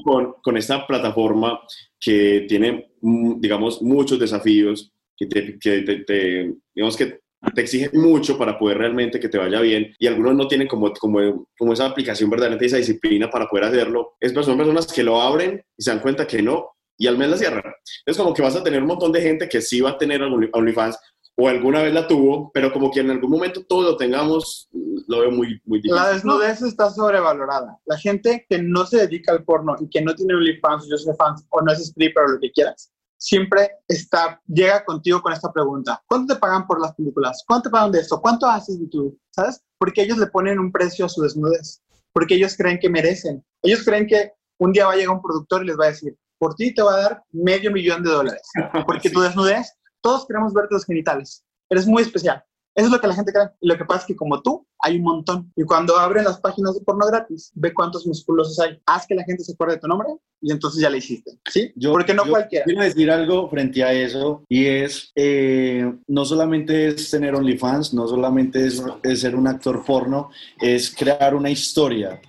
con, con esta plataforma que tiene, mm, digamos, muchos desafíos, que te, que te- te- digamos que te exigen mucho para poder realmente que te vaya bien y algunos no tienen como, como, como esa aplicación verdaderamente, esa disciplina para poder hacerlo. Es, son personas que lo abren y se dan cuenta que no y al mes la cierran. Es como que vas a tener un montón de gente que sí va a tener Only- OnlyFans o alguna vez la tuvo, pero como que en algún momento todos lo tengamos, lo veo muy, muy difícil. La desnudez está sobrevalorada. La gente que no se dedica al porno y que no tiene OnlyFans, yo soy fans, o no es stripper o lo que quieras, siempre está, llega contigo con esta pregunta. ¿Cuánto te pagan por las películas? ¿Cuánto te pagan de esto? ¿Cuánto haces de tu, sabes? Porque ellos le ponen un precio a su desnudez. Porque ellos creen que merecen. Ellos creen que un día va a llegar un productor y les va a decir, por ti te va a dar medio millón de dólares. Porque tu desnudez, todos queremos ver tus genitales. Eres muy especial. Eso es lo que la gente cree. Y lo que pasa es que como tú, hay un montón. Y cuando abren las páginas de porno gratis, ve cuántos musculosos hay. Haz que la gente se acuerde de tu nombre y entonces ya le hiciste. ¿Sí? Yo- Porque no yo cualquiera. Quiero decir algo frente a eso y es, eh, no solamente es tener OnlyFans, no solamente es, es ser un actor porno, es crear una historia.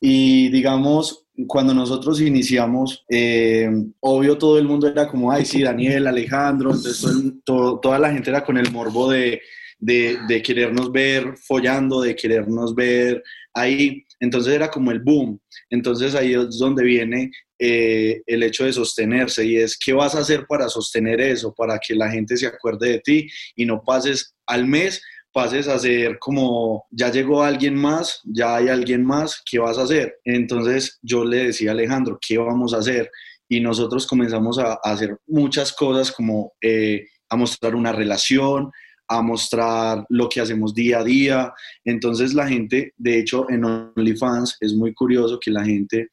Y digamos, cuando nosotros iniciamos, eh, obvio todo el mundo era como, ay, sí, Daniel, Alejandro, entonces todo toda la gente era con el morbo de, de, de querernos ver follando, de querernos ver ahí. Entonces era como el boom. Entonces ahí es donde viene eh, el hecho de sostenerse y es qué vas a hacer para sostener eso, para que la gente se acuerde de ti y no pases al mes, pases a ser como ya llegó alguien más, ya hay alguien más, ¿qué vas a hacer? Entonces yo le decía a Alejandro, ¿qué vamos a hacer? Y nosotros comenzamos a, a hacer muchas cosas como eh, a mostrar una relación, a mostrar lo que hacemos día a día. Entonces la gente, de hecho, en OnlyFans es muy curioso que la gente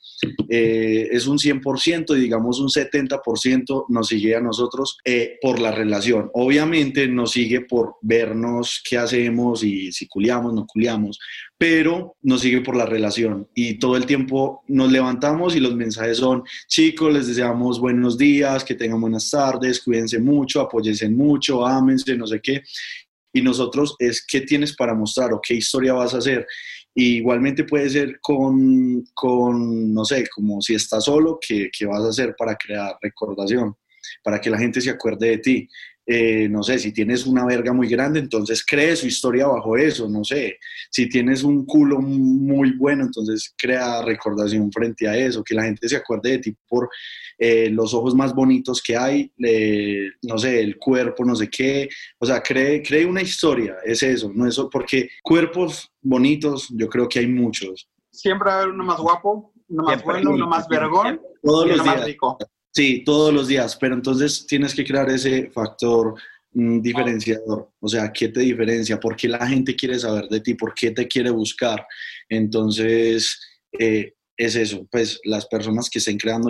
eh, es un 100% y digamos un 70% nos sigue a nosotros eh, por la relación. Obviamente nos sigue por vernos qué hacemos y si culiamos, no culiamos, pero nos sigue por la relación y todo el tiempo nos levantamos y los mensajes son, chicos, les deseamos buenos días, que tengan buenas tardes, cuídense mucho, apóyense mucho, ámense, no sé qué. Y nosotros es qué tienes para mostrar o qué historia vas a hacer. igualmente puede ser con, con, no sé, como si estás solo, ¿qué, ¿qué vas a hacer para crear recordación? Para que la gente se acuerde de ti. Eh, no sé, si tienes una verga muy grande, entonces cree su historia bajo eso, no sé, si tienes un culo muy bueno, entonces crea recordación frente a eso, que la gente se acuerde de ti por eh, los ojos más bonitos que hay, no sé, el cuerpo, no sé qué, o sea, cree, cree una historia, es eso, no eso, porque cuerpos bonitos yo creo que hay muchos. Siempre va a haber uno más guapo, uno más bueno, uno más vergón, todos y los uno más días. rico. Sí, todos los días, pero entonces tienes que crear ese factor mm, diferenciador, o sea, ¿qué te diferencia? ¿Por qué la gente quiere saber de ti? ¿Por qué te quiere buscar? Entonces, eh, es eso, pues las personas que estén creando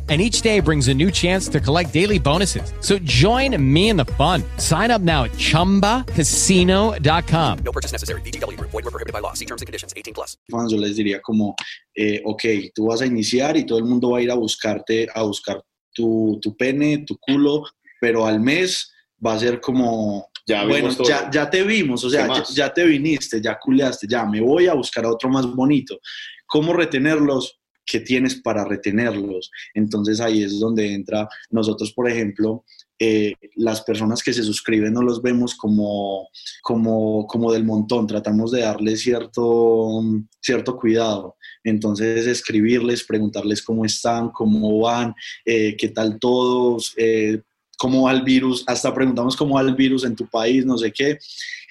And each day brings a new chance to collect daily bonuses. So join me in the fun. Sign up now at chumbacasino.com. No purchase necessary. VGW Group. Void were prohibited by law. See terms and conditions. 18 plus. fans, yo les diría como, eh, ok, tú vas a iniciar y todo el mundo va a ir a buscarte, a buscar tu, tu pene, tu culo, pero al mes va a ser como, Ya bueno, ya, ya te vimos, o sea, ¿Qué ya, ya te viniste, ya culeaste, ya me voy a buscar a otro más bonito. ¿Cómo retenerlos? ¿Qué tienes para retenerlos? Entonces ahí es donde entra nosotros, por ejemplo, eh, las personas que se suscriben no los vemos como, como, como del montón, tratamos de darles cierto, cierto cuidado. Entonces escribirles, preguntarles cómo están, cómo van, eh, qué tal todos, eh, cómo va el virus, hasta preguntamos cómo va el virus en tu país, no sé qué.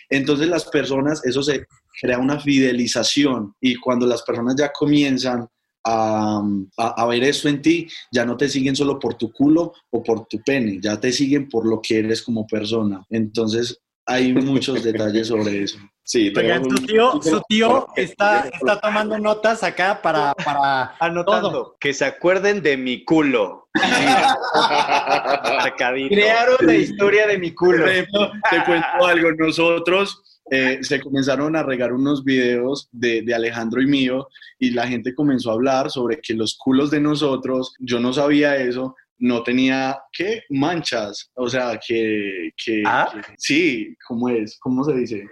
Entonces las personas, eso se crea una fidelización y cuando las personas ya comienzan a, a, a ver eso en ti, ya no te siguen solo por tu culo o por tu pene, ya te siguen por lo que eres como persona. Entonces hay muchos detalles sobre eso. Sí, Oigan, su tío, su tío está, está tomando notas acá para, para Anotando. Que se acuerden de mi culo. Crearon la historia de mi culo. Te cuento algo. Nosotros eh, se comenzaron a regar unos videos de, de Alejandro y mío y la gente comenzó a hablar sobre que los culos de nosotros, yo no sabía eso, no tenía, ¿qué? Manchas. O sea, que, que, que- sí, ¿cómo es? ¿Cómo se dice?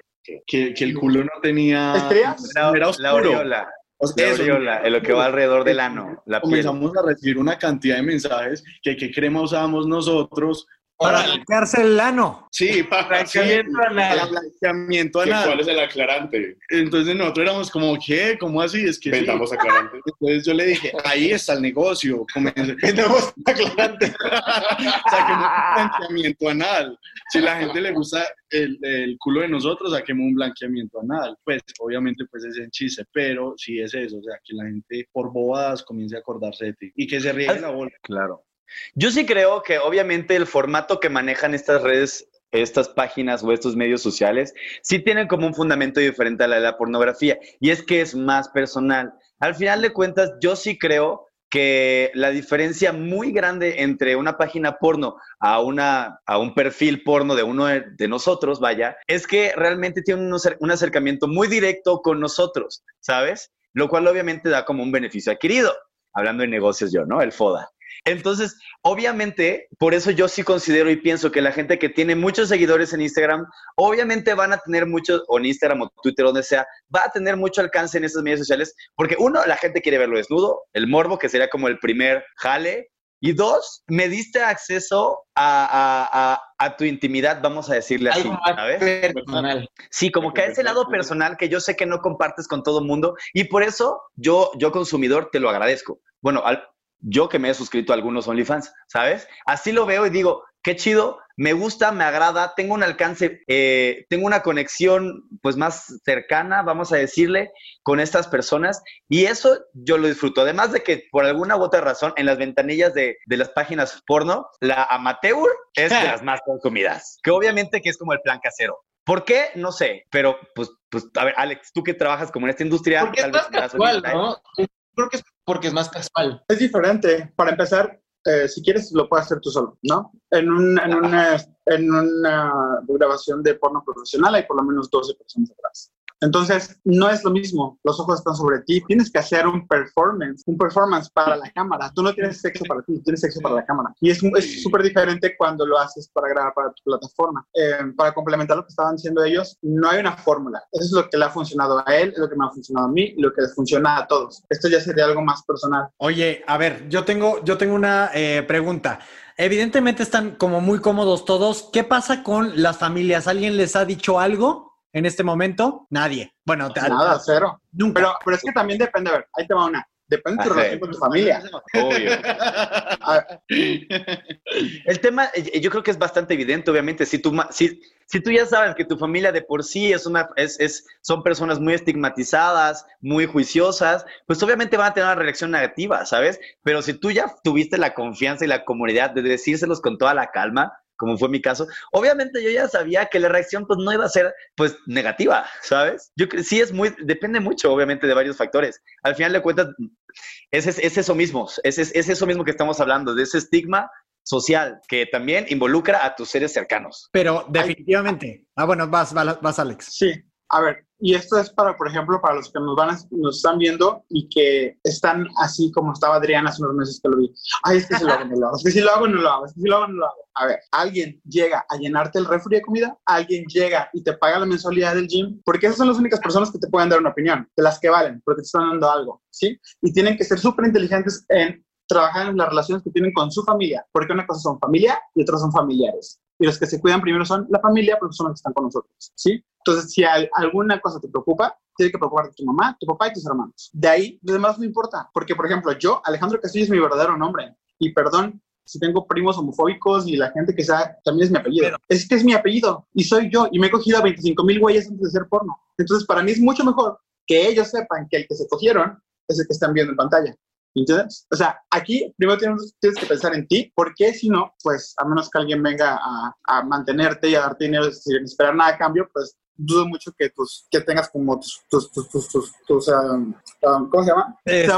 Que, que el culo no tenía... ¿Estrías? no Era La aureola. O sea, La eso, aureola, en lo que va alrededor del ano, la piel. Comenzamos a recibir una cantidad de mensajes que qué crema usábamos nosotros Para blanquearse el ano. Sí, para Blanqueamiento anal. Blanqueamiento ¿Qué- anal. ¿Cuál es el aclarante? Entonces nosotros éramos como, ¿qué? ¿Cómo así? Es que sí. Vendamos aclarante. Entonces yo le dije, ahí está el negocio. Vendamos aclarante. saquemos un blanqueamiento anal. Si la gente le gusta el, el culo de nosotros, saquemos un blanqueamiento anal. Pues obviamente pues es en chiste, pero sí es eso. O sea, que la gente por bobadas comience a acordarse de ti. Y que se riegue la bola. Claro. Yo sí creo que obviamente el formato que manejan estas redes, estas páginas o estos medios sociales, sí tienen como un fundamento diferente a la de la pornografía y es que es más personal. Al final de cuentas, yo sí creo que la diferencia muy grande entre una página porno a, una, a un perfil porno de uno de, nosotros, vaya, es que realmente tiene un acercamiento muy directo con nosotros, ¿sabes? Lo cual obviamente da como un beneficio adquirido. Hablando de negocios yo, ¿no? El FODA. Entonces, obviamente, por eso yo sí considero y pienso que la gente que tiene muchos seguidores en Instagram, obviamente van a tener muchos, o en Instagram o Twitter, donde sea, va a tener mucho alcance en esas medios sociales, porque uno, la gente quiere verlo desnudo, el morbo, que sería como el primer jale, y dos, me diste acceso a, a- a- a tu intimidad, vamos a decirle así, Algo ¿sabes? personal. Sí, como que a ese lado personal que yo sé que no compartes con todo el mundo y por eso yo, yo consumidor, te lo agradezco. Bueno, al- yo que me he suscrito a algunos OnlyFans, ¿sabes? Así lo veo y digo, qué chido, me gusta, me agrada, tengo un alcance, eh, tengo una conexión pues más cercana, vamos a decirle, con estas personas y eso yo lo disfruto. Además de que por alguna u otra razón en las ventanillas de, de las páginas porno, la amateur es de las más consumidas, que obviamente que es como el plan casero. ¿Por qué? No sé, pero pues, pues a ver, Alex, tú que trabajas como en esta industria, Porque tal vez casual. ¿no? Creo que es porque es más casual. Es diferente. Para empezar, eh, si quieres, lo puedes hacer tú solo, ¿no? En, un- en una, en una grabación de porno profesional hay por lo menos 12 personas atrás. Entonces, no es lo mismo. Los ojos están sobre ti. Tienes que hacer un performance, un performance para la cámara. Tú no tienes sexo para ti, tienes sexo para la cámara. Y es súper diferente cuando lo haces para grabar para tu plataforma. Eh, para complementar lo que estaban diciendo ellos, no hay una fórmula. Eso es lo que le ha funcionado a él, es lo que me ha funcionado a mí y lo que les funciona a todos. Esto ya sería algo más personal. Oye, a ver, yo tengo, yo tengo una eh, pregunta. Evidentemente están como muy cómodos todos. ¿Qué pasa con las familias? ¿Alguien les ha dicho algo en este momento? Nadie. Bueno, te- Nada, cero. Nunca. Pero, pero es que también depende, a ver, ahí te va una. Depende de tu relación con tu familia. Obvio. El tema, eh, yo creo que es bastante evidente, obviamente. Si tú, ma- si, si tú ya sabes que tu familia de por sí es una, es, es, son personas muy estigmatizadas, muy juiciosas, pues obviamente van a tener una reacción negativa, ¿sabes? Pero si tú ya tuviste la confianza y la comunidad de decírselos con toda la calma, como fue mi caso, obviamente yo ya sabía que la reacción pues no iba a ser pues negativa, ¿sabes? Yo cre- sí es muy, depende mucho obviamente de varios factores. Al final de cuentas, es, es, es eso mismo, es, es, es eso mismo que estamos hablando, de ese estigma social que también involucra a tus seres cercanos. Pero definitivamente. Ah, bueno, vas, vas, vas, Alex. Sí, a ver, y esto es para, por ejemplo, para los que nos van a- nos están viendo y que están así como estaba Adrián hace unos meses que lo vi. Ay, es que si lo hago, no lo hago. Es que si lo hago, no lo hago. Es que si lo hago, no lo hago. A ver, alguien llega a llenarte el refri de comida, alguien llega y te paga la mensualidad del gym, porque esas son las únicas personas que te pueden dar una opinión, de las que valen, porque te están dando algo, ¿sí? Y tienen que ser súper inteligentes en trabajar en las relaciones que tienen con su familia, porque una cosa son familia y otras son familiares. Y los que se cuidan primero son la familia, porque son los que están con nosotros, ¿sí? Entonces, si al- alguna cosa te preocupa, tiene que preocuparte tu mamá, tu papá y tus hermanos. De ahí, lo demás no importa, porque, por ejemplo, yo, Alejandro Castillo es mi verdadero nombre, y perdón si tengo primos homofóbicos y la gente que sea, también es mi apellido. es que es mi apellido, y soy yo, y me he cogido a 25 mil güeyes antes de ser porno. Entonces, para mí es mucho mejor que ellos sepan que el que se cogieron es el que están viendo en pantalla. ¿Entiendes? O sea, aquí primero tienes, tienes que pensar en ti, porque si no, pues a menos que alguien venga a, a mantenerte y a darte dinero sin esperar nada a cambio, pues dudo mucho que, tus, que tengas como tus, tus, tus, tus, tus, tus, um, um, ¿cómo se llama? Este,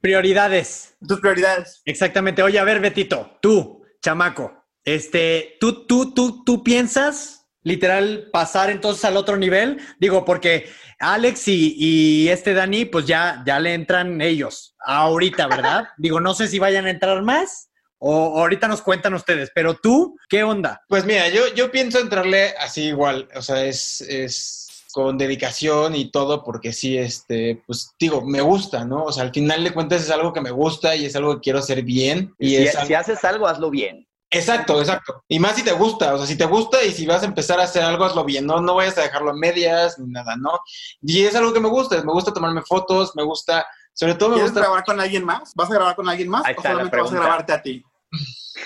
prioridades. Tus prioridades. Exactamente. Oye, a ver, Betito, tú, chamaco, este, tú, tú, tú, tú piensas literal pasar entonces al otro nivel. Digo, porque Alex y, y este Dani, pues ya, ya le entran ellos ahorita, ¿verdad? Digo, no sé si vayan a entrar más o ahorita nos cuentan ustedes, pero tú, ¿qué onda? Pues mira, yo, yo pienso entrarle así igual, o sea, es, es con dedicación y todo, porque sí, este, pues digo, me gusta, ¿no? O sea, al final de cuentas es algo que me gusta y es algo que quiero hacer bien. Y si, es si algo- haces algo, hazlo bien. Exacto, exacto. Y más si te gusta, o sea, si te gusta y si vas a empezar a hacer algo, hazlo bien, no, no vayas a dejarlo a medias ni nada, ¿no? Y es algo que me gusta, me gusta tomarme fotos, me gusta, sobre todo me ¿Quieres gusta... grabar con alguien más? ¿Vas a grabar con alguien más Ahí o solamente vas a grabarte a ti?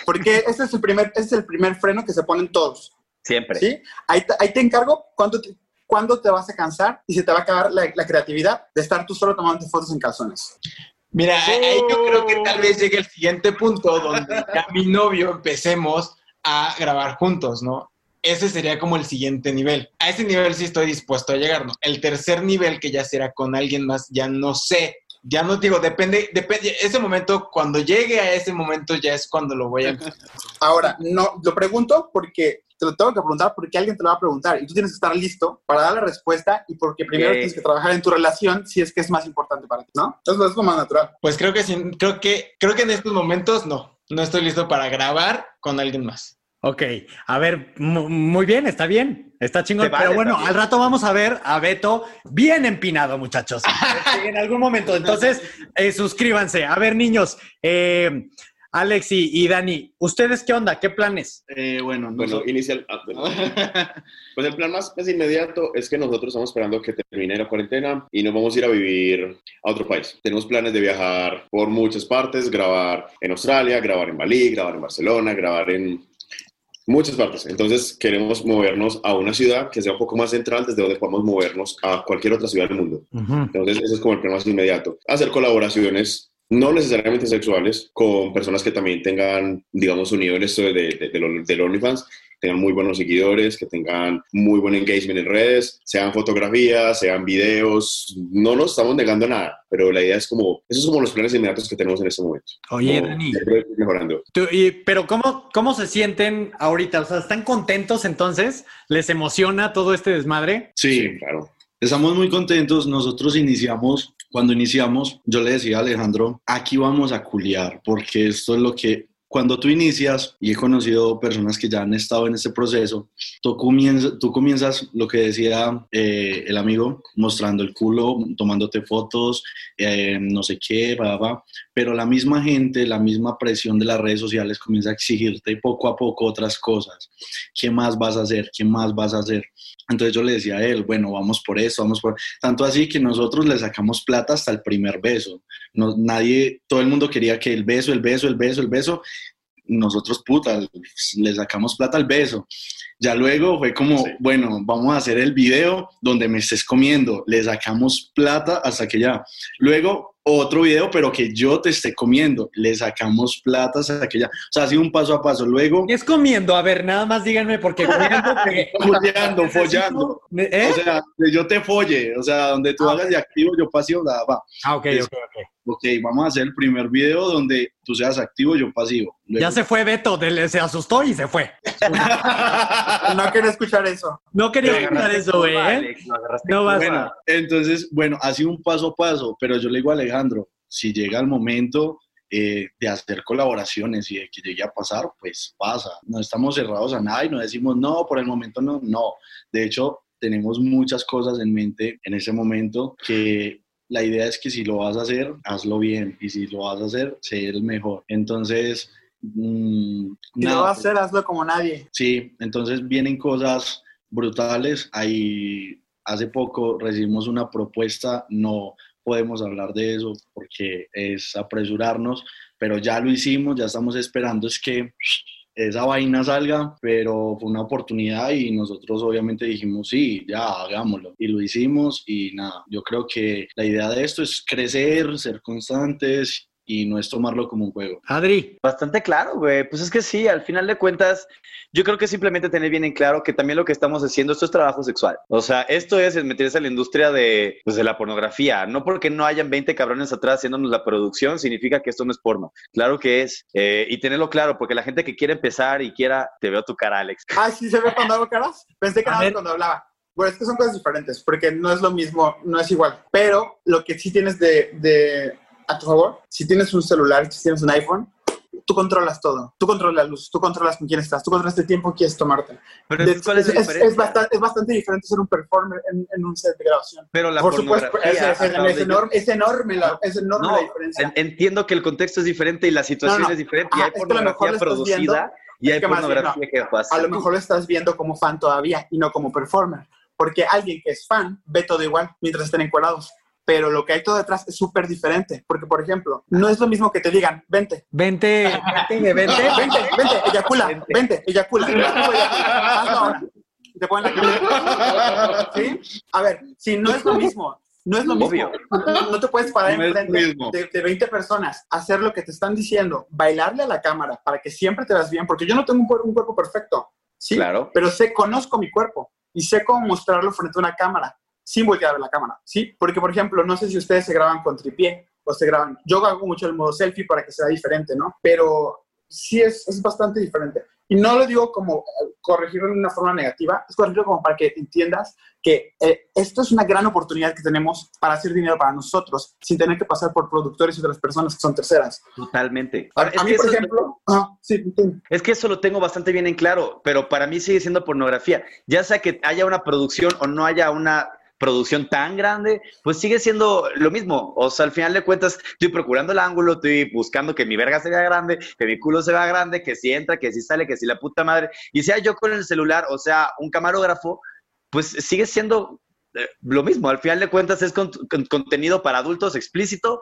Porque ese es el primer, ese es el primer freno que se ponen todos. Siempre. ¿Sí? Ahí te, ahí te encargo cuándo te, cuándo te vas a cansar y se te va a acabar la, la creatividad de estar tú solo tomando fotos en calzones. Mira, ahí yo creo que tal vez llegue el siguiente punto donde ya mi novio empecemos a grabar juntos, ¿no? Ese sería como el siguiente nivel. A ese nivel sí estoy dispuesto a llegar, ¿no? El tercer nivel que ya será con alguien más, ya no sé. Ya no digo, depende, depende, ese momento, cuando llegue a ese momento ya es cuando lo voy a... Ahora, no, lo pregunto porque te lo tengo que preguntar porque alguien te lo va a preguntar y tú tienes que estar listo para dar la respuesta y porque primero tienes que trabajar en tu relación si es que es más importante para ti, ¿no? Entonces es lo más natural. Pues creo que sí, creo que, creo que en estos momentos no, no estoy listo para grabar con alguien más. Ok, a ver, mu- muy bien, está bien, está chingón. Vale, pero bueno, al rato vamos a ver a Beto bien empinado, muchachos. En algún momento. Entonces, eh, suscríbanse. A ver, niños, eh, Alex y, y Dani, ¿ustedes qué onda? ¿Qué planes? Eh, bueno, Bueno, inicial. ah, bueno. Pues el plan más, más inmediato es que nosotros estamos esperando que termine la cuarentena y nos vamos a ir a vivir a otro país. Tenemos planes de viajar por muchas partes, grabar en Australia, grabar en Bali, grabar en Barcelona, grabar en muchas partes. Entonces queremos movernos a una ciudad que sea un poco más central desde donde podamos movernos a cualquier otra ciudad del mundo. Entonces, ese es como el plan más inmediato. Hacer colaboraciones, no necesariamente sexuales, con personas que también tengan, digamos, unido en esto de, de, de, del OnlyFans, tengan muy buenos seguidores, que tengan muy buen engagement en redes, sean fotografías, sean videos. No nos estamos negando nada, pero la idea es como, esos son como los planes inmediatos que tenemos en este momento. Oye, Como Dani. siempre ir mejorando. Tú- y- pero ¿cómo, ¿cómo se sienten ahorita? O sea, ¿están contentos entonces? ¿Les emociona todo este desmadre? Sí, claro. Estamos muy contentos. Nosotros iniciamos, cuando iniciamos, yo le decía a Alejandro, aquí vamos a culiar, porque esto es lo que, cuando tú inicias, y he conocido personas que ya han estado en este proceso, tú comienzas, tú comienzas lo que decía eh, el amigo, mostrando el culo, tomándote fotos, eh, no sé qué, va, pero la misma gente, la misma presión de las redes sociales comienza a exigirte poco a poco otras cosas. ¿Qué más vas a hacer? ¿Qué más vas a hacer? Entonces yo le decía a él, bueno, vamos por eso, vamos por... Tanto así que nosotros le sacamos plata hasta el primer beso. No, nadie, todo el mundo quería que el beso, el beso, el beso, el beso. Nosotros, puta, le sacamos plata al beso. Ya luego fue como, bueno, vamos a hacer el video donde me estés comiendo. Le sacamos plata hasta que ya. Luego otro video, pero que yo te esté comiendo. Le sacamos plata hasta que ya. O sea, ha sido un paso a paso. Luego... ¿Qué es comiendo? A ver, nada más díganme, porque comiendo... porque- Follando, follando. ¿Eh? O sea, que yo te folle, o sea, donde tú hagas de activo, yo pasivo, nada, va. Ah, ok, ok, ok. Ok, vamos a hacer el primer video donde tú seas activo, yo pasivo. Luego- Ya se fue Beto, de- se asustó y se fue. No quería escuchar eso. No quería escuchar eso, güey. ¿eh? No vas Bueno, entonces, bueno, ha sido un paso a paso, pero yo le digo a Alejandro, si llega el momento eh, de hacer colaboraciones y de que llegue a pasar, pues pasa. No estamos cerrados a nada y no decimos, no, por el momento no, no. De hecho, tenemos muchas cosas en mente en ese momento que la idea es que si lo vas a hacer, hazlo bien y si lo vas a hacer, sé el mejor. Entonces, mm, Si nada, lo vas a pues, hacer, hazlo como nadie. Sí, entonces vienen cosas brutales. Ahí hace poco recibimos una propuesta, no podemos hablar de eso porque es apresurarnos, pero ya lo hicimos, ya estamos esperando es que esa vaina salga, pero fue una oportunidad y nosotros obviamente dijimos sí, ya hagámoslo y lo hicimos y nada, yo creo que la idea de esto es crecer, ser constantes y no es tomarlo como un juego. Adri. Bastante claro, güey. Pues es que sí, al final de cuentas, yo creo que simplemente tener bien en claro que también lo que estamos haciendo, esto es trabajo sexual. O sea, esto es meterse a la industria de, pues, de la pornografía. No porque no hayan 20 cabrones atrás haciéndonos la producción, significa que esto no es porno. Claro que es. Eh, y tenerlo claro, porque la gente que quiere empezar y quiera, te veo tu cara, Alex. Ah, sí, se ve cuando hago caras. Pensé que A nada más ver. cuando hablaba. Bueno, es que son cosas diferentes, porque no es lo mismo, no es igual. Pero lo que sí tienes de, de a tu favor, si tienes un celular, si tienes un iPhone, tú controlas todo. Tú controlas la luz, tú controlas con quién estás, tú controlas el tiempo que quieres tomarte. Pero De- ¿cuál es la es, es diferencia? bastante, es bastante diferente ser un performer en, en un set de grabación. Pero la Por supuesto, es, es- es enorme, es enorme la, es enorme No, la diferencia. en- entiendo que el contexto es diferente y la situación No, no. es diferente. Ajá, y hay es pornografía lo producida viendo- y hay es que bien, pornografía no. que pasa. A lo mejor lo estás viendo como fan todavía y no como performer. Porque alguien que es fan ve todo igual mientras estén encuadrados. Pero lo que hay todo detrás es súper diferente. Porque, por ejemplo, no es lo mismo que te digan, vente. Vente, vente, vente. Vente, vente, eyacula, vente, eyacula. Hazlo ahora. Y Te ponen la cámara. ¿Sí? A ver, si no es lo mismo No es lo mismo. Obvio. No, no te puedes parar No enfrente de, de 20 personas, hacer lo que te están diciendo, bailarle a la cámara para que siempre te veas bien, porque yo no tengo un, un cuerpo perfecto, ¿sí? Claro. Pero sé, conozco mi cuerpo y sé cómo mostrarlo frente a una cámara, sin voltear a ver la cámara, ¿sí? Porque, por ejemplo, no sé si ustedes se graban con tripié o se graban. Yo hago mucho el modo selfie para que sea diferente, ¿no? Pero sí es, es bastante diferente. Y no lo digo como eh, corregirlo de una forma negativa, es corregirlo como para que entiendas que eh, esto es una gran oportunidad que tenemos para hacer dinero para nosotros, sin tener que pasar por productores y otras personas que son terceras. Totalmente. Ahora, es a mí, por ejemplo, ah, sí, entiendo. Es que eso lo tengo bastante bien en claro, pero para mí sigue siendo pornografía. Ya sea que haya una producción o no haya una producción tan grande, pues sigue siendo lo mismo. O sea, al final de cuentas, estoy procurando el ángulo, estoy buscando que mi verga se vea grande, que mi culo se vea grande, que si entra, que si sale, que si la puta madre. Y sea yo con el celular, o sea, un camarógrafo, pues sigue siendo eh, lo mismo. Al final de cuentas es con- con- contenido para adultos explícito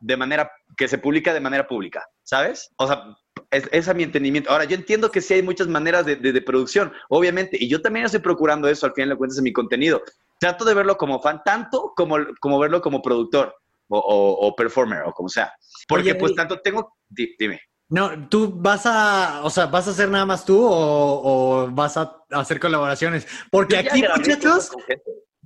de manera que se publica de manera pública, ¿sabes? O sea, es, a mi entendimiento. Ahora, yo entiendo que sí hay muchas maneras de, de- de producción, obviamente, y yo también estoy procurando eso al final de cuentas en mi contenido. Trato de verlo como fan, tanto como, como verlo como productor o, o- o performer o como sea. Porque Oye, pues tanto tengo... di- dime. No, tú vas a, o sea, vas a hacer nada más tú o, o vas a hacer colaboraciones. Porque aquí, muchachos,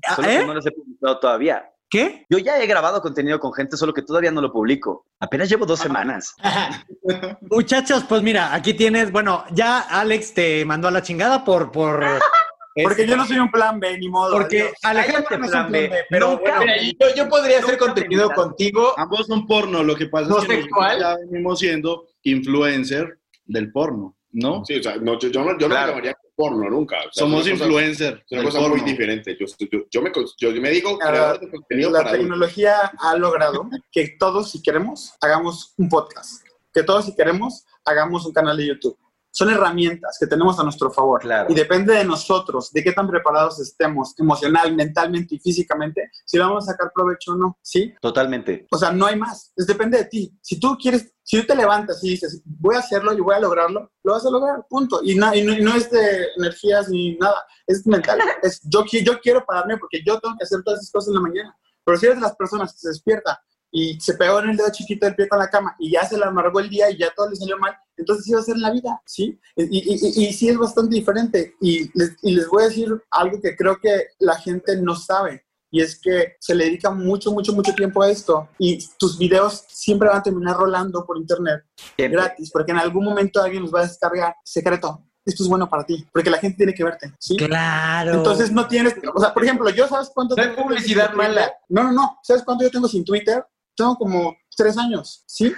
Ah, solo ¿eh? que no les he publicado todavía. ¿qué? Yo ya he grabado contenido con gente, solo que todavía no lo publico. Apenas llevo dos semanas. Muchachos, pues mira, aquí tienes, bueno, ya Alex te mandó a la chingada por, por. Porque este, yo no soy un plan B, ni modo. Porque. Alejandro no es un plan B, pero Nunca- bueno, Mira, yo, yo podría hacer contenido contigo. Ambos son porno, lo que pasa No es que cuál. ya venimos siendo influencer del porno, ¿no? Sí, o sea, no, yo, yo no, yo no Claro. lo llamaría porno nunca. O sea, Somos es una cosa- influencer Es una cosa muy diferente. Yo, yo, yo me, yo me digo de contenido la para tecnología ha logrado que todos, si queremos, hagamos un podcast. Que todos, si queremos, hagamos un canal de YouTube. Son herramientas que tenemos a nuestro favor. Claro. Y depende de nosotros, de qué tan preparados estemos emocional, mentalmente y físicamente, si vamos a sacar provecho o no. ¿Sí? Totalmente. O sea, no hay más. Es depende de ti. Si tú quieres, si tú te levantas y dices, voy a hacerlo y voy a lograrlo, lo vas a lograr, punto. Y, no, y no es de energías ni nada, es mental. Es, yo, yo quiero pararme porque yo tengo que hacer todas esas cosas en la mañana. Pero si eres de las personas que se despierta y se pegó en el dedo chiquito del pie con la cama y ya se le amargó el día y ya todo le salió mal, entonces va a ser en la vida, ¿sí? Y, y, y, y sí es bastante diferente. Y les, y les voy a decir algo que creo que la gente no sabe y es que se le dedica mucho, mucho, mucho tiempo a esto y tus videos siempre van a terminar rolando por internet Siempre. gratis, porque en algún momento alguien los va a descargar. Secreto, esto es bueno para ti, porque la gente tiene que verte, ¿sí? claro. Entonces no tienes, o sea, por ejemplo, yo sabes cuánto No tengo publicidad mala. No, no, no. ¿Sabes cuánto yo tengo sin Twitter? Tengo como tres años, ¿sí?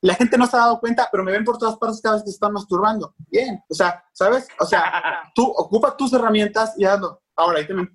La gente no se ha dado cuenta, pero me ven por todas partes cada vez que se están masturbando. Bien, o sea, ¿sabes? O sea, tú ocupa tus herramientas y hazlo. Ahora, ahí me,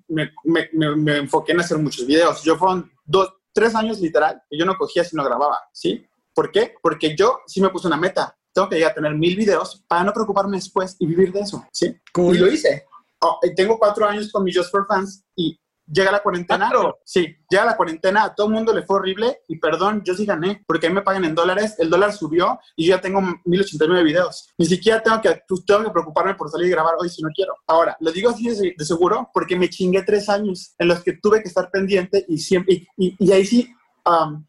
me, me, me- enfoqué en hacer muchos videos. Yo fueron dos, tres años literal que yo no cogía si no grababa, ¿sí? ¿Por qué? Porque yo sí me puse una meta. Tengo que llegar a tener mil videos para no preocuparme después y vivir de eso, ¿sí? Cool. Y lo hice. Oh, y tengo cuatro años con mi Just for Fans y llega la cuarentena. ¿Cuatro? Sí, llega la cuarentena, a todo el mundo le fue horrible y perdón, yo sí gané, porque a mí me pagan en dólares, el dólar subió y yo ya tengo 1089 videos. Ni siquiera tengo que, pues, tengo que preocuparme por salir y grabar hoy si no quiero. Ahora, lo digo así de, de seguro porque me chingué tres años en los que tuve que estar pendiente y siempre, y, y- y ahí sí um,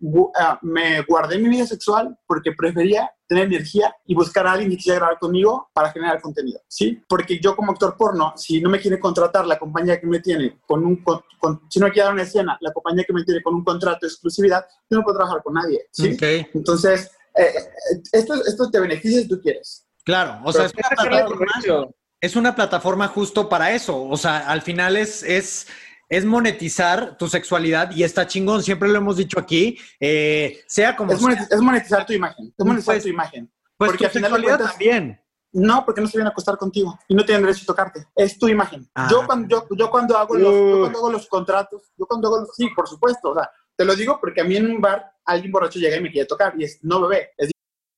gu- me guardé mi vida sexual porque prefería tener energía y buscar a alguien que quisiera grabar conmigo para generar contenido, ¿sí? Porque yo como actor porno, si no me quiere contratar la compañía que me tiene con un, con- con- si no quiere dar una escena, la compañía que me tiene con un contrato de exclusividad, yo no puedo trabajar con nadie, ¿sí? Ok. Entonces, eh, eh, esto, esto te beneficia si tú quieres. Claro, o sea, es una, plataforma, es una plataforma justo para eso. O sea, al final es, es, es monetizar tu sexualidad y está chingón, siempre lo hemos dicho aquí, eh, sea como Es, sea. monetiz- es monetizar tu imagen, es monetizar Pues- tu imagen. Pues porque tu al final cuentas- también. No, porque no se vienen a acostar contigo y no tienen derecho a tocarte. Es tu imagen. Ah. Yo, cuando, yo, yo cuando hago los, yo cuando hago los contratos, yo cuando hago los, sí, por supuesto. O sea, te lo digo porque a mí en un bar alguien borracho llega y me quiere tocar y es, no bebé, es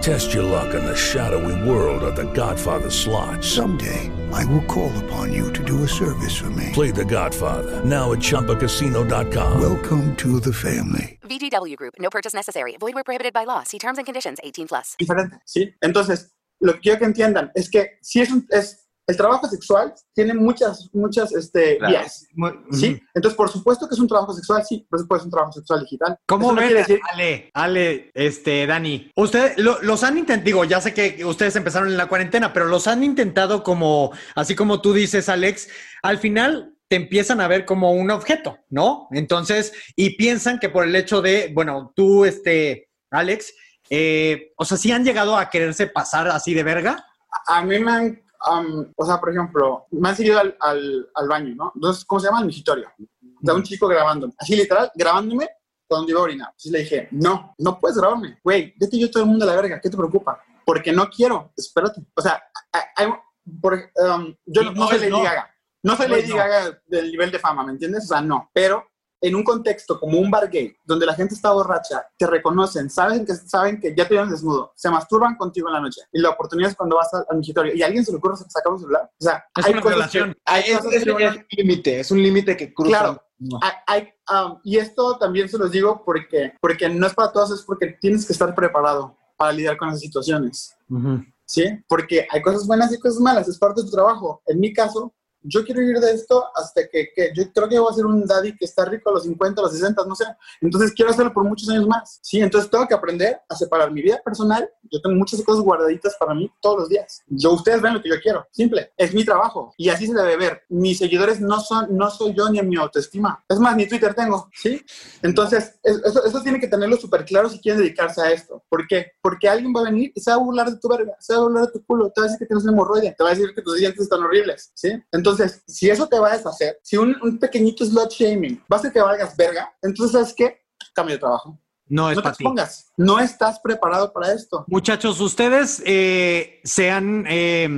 Test your luck in the shadowy world of The Godfather slot. Someday, I will call upon you to do a service for me. Play The Godfather now at ChumbaCasino.com. Welcome to the family. VGW Group. No purchase necessary. Void where prohibited by law. See terms and conditions. 18 plus. diferente, ¿sí? Entonces, lo que quiero que entiendan es que si es, un- es el trabajo sexual tiene muchas, muchas este, Claro. vías, ¿sí? Entonces, por supuesto que es un trabajo sexual, sí, por supuesto es un trabajo sexual digital. ¿Cómo no ven, decir- Ale, Ale, este, Dani? Ustedes lo- los han intentado, digo, ya sé que ustedes empezaron en la cuarentena, pero los han intentado como, así como tú dices, Alex, al final te empiezan a ver como un objeto, ¿no? Entonces, y piensan que por el hecho de, bueno, tú, este, Alex, eh, o sea, ¿sí han llegado a quererse pasar así de verga? a mí me han, am, o sea, por ejemplo, me han seguido al, al, al baño, ¿no? Entonces, ¿cómo se llama? Al migitorio. De un chico grabando, así literal, grabándome cuando iba a orinar. Entonces le dije, no, no puedes grabarme. Güey, vete yo todo el mundo a la verga, ¿qué te preocupa? Porque no quiero, espérate. O sea, por, um, yo no, no soy Lady no. Gaga. No soy Lady no. Gaga del nivel de fama, ¿me entiendes? O sea, no. Pero en un contexto como un bar gay, donde la gente está borracha, te reconocen, saben que, saben que ya te vieron desnudo, se masturban contigo en la noche. Y la oportunidad es cuando vas al, al migitorio y a alguien se le ocurre sacar un celular. O sea, Es hay una cosas violación. que- hay Es, cosas es- que es un límite, es un límite que cruza. Claro. Hay, um, y esto también se los digo porque, porque no es para todos, es porque tienes que estar preparado para lidiar con esas situaciones. ¿Sí? Porque hay cosas buenas y cosas malas, es parte de tu trabajo. En mi caso, yo quiero vivir de esto hasta que, que yo creo que voy a ser un daddy que está rico a los 50, a los 60, no sé. Entonces quiero hacerlo por muchos años más. Sí, entonces tengo que aprender a separar mi vida personal. Yo tengo muchas cosas guardaditas para mí todos los días. Yo, ustedes ven lo que yo quiero. Simple. Es mi trabajo. Y así se debe ver. Mis seguidores no son, no soy yo ni en mi autoestima. Es más, ni Twitter tengo. ¿Sí? Entonces, es- eso, eso tiene que tenerlo súper claro si quieren dedicarse a esto. ¿Por qué? Porque alguien va a venir y se va a burlar de tu verga, se va a burlar de tu culo, te va a decir que tienes hemorroide, te va a decir que tus dientes están horribles, ¿sí? Entonces, si eso te va a deshacer, si un, un pequeñito slot shaming va a hacer que valgas verga, entonces, ¿sabes qué? Cambio de trabajo. No es No te ti. expongas. No estás preparado para esto. Muchachos, ustedes eh, sean eh,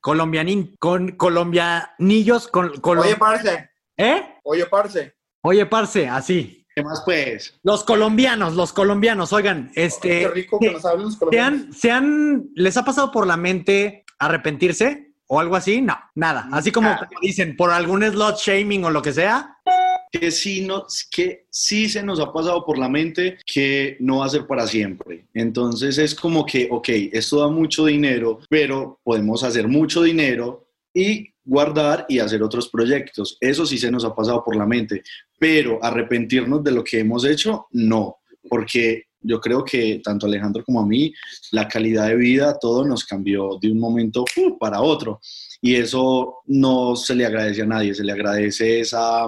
colombianin, con, colombianillos, con, colom- Oye, parce. ¿Eh? Oye, parce. Oye, parce, así. ¿Qué más pues? Los colombianos, los colombianos, oigan, este. Qué rico que nos hablen los colombianos. ¿se han- se han- ¿Les ha pasado por la mente arrepentirse o algo así? No, nada. Así como, dicen, por algún slot shaming o lo que sea. que sí, no, que sí se nos ha pasado por la mente que no va a ser para siempre. Entonces es como que, ok, esto da mucho dinero, pero podemos hacer mucho dinero y guardar y hacer otros proyectos. Eso sí se nos ha pasado por la mente, pero arrepentirnos de lo que hemos hecho, no, porque yo creo que tanto Alejandro como a mí, la calidad de vida, todo nos cambió de un momento uh, para otro. Y eso no se le agradece a nadie, se le agradece esa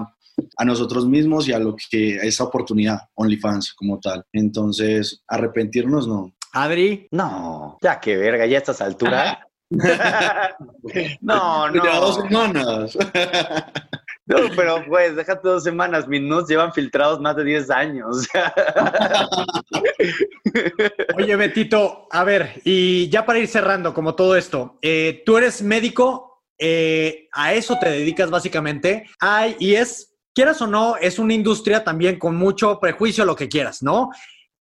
a nosotros mismos y a lo que a esa oportunidad, OnlyFans como tal. Entonces, arrepentirnos no. Adri. No, ya que verga, ya a estas alturas. no, no. Ya dos semanas. No, pero pues, déjate dos semanas. Mis nudes llevan filtrados más de 10 años. Oye, Betito, a ver, y ya para ir cerrando, como todo esto, eh, tú eres médico, eh, a eso te dedicas básicamente, Ay, y es, quieras o no, es una industria también con mucho prejuicio, lo que quieras, ¿no?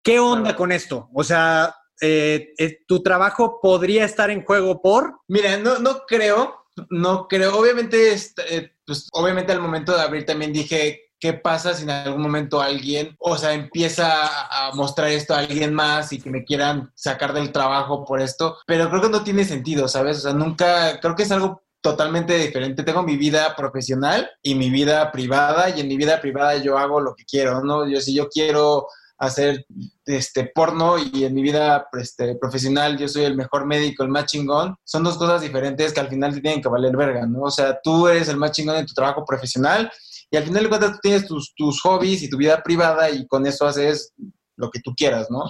¿qué onda con esto? O sea, eh, eh, ¿tu trabajo podría estar en juego por? Mira, no, no creo, no creo. Obviamente, este, eh, pues, obviamente al momento de abrir también dije, ¿qué pasa si en algún momento alguien, o sea, empieza a mostrar esto a alguien más y que me quieran sacar del trabajo por esto? Pero creo que no tiene sentido, ¿sabes? O sea, nunca, creo que es algo totalmente diferente. Tengo mi vida profesional y mi vida privada y en mi vida privada yo hago lo que quiero, ¿no? Yo si yo quiero hacer este porno y en mi vida este, profesional yo soy el mejor médico, el más chingón, son dos cosas diferentes que al final te tienen que valer verga, ¿no? O sea, tú eres el más chingón en tu trabajo profesional y al final de cuentas tú tienes tus, tus hobbies y tu vida privada y con eso haces lo que tú quieras, ¿no?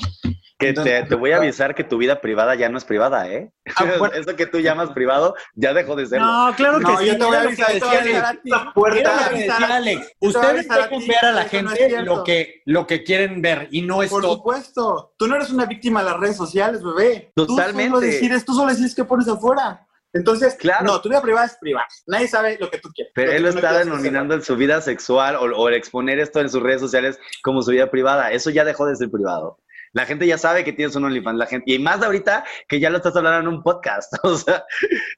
Que te, te voy a avisar que tu vida privada ya no es privada, ¿eh? Eso que tú llamas privado ya dejó de serlo. No, claro que No, sí. yo te voy a avisar, decía Alex. Puerta, lo que decía Alex. Ustedes ver a la no gente lo que, lo que quieren ver y no es Por todo. supuesto. Tú no eres una víctima de las redes sociales, bebé. Totalmente. Tú solo decides, tú solo decides qué pones afuera. Entonces, Claro. no, tu vida privada es privada. Nadie sabe lo que tú quieres. Pero él lo no está denominando en su vida sexual o, o el exponer esto en sus redes sociales como su vida privada. Eso ya dejó de ser privado. La gente ya sabe que tienes un OnlyFans, la gente, y más de ahorita que ya lo estás hablando en un podcast. O sea,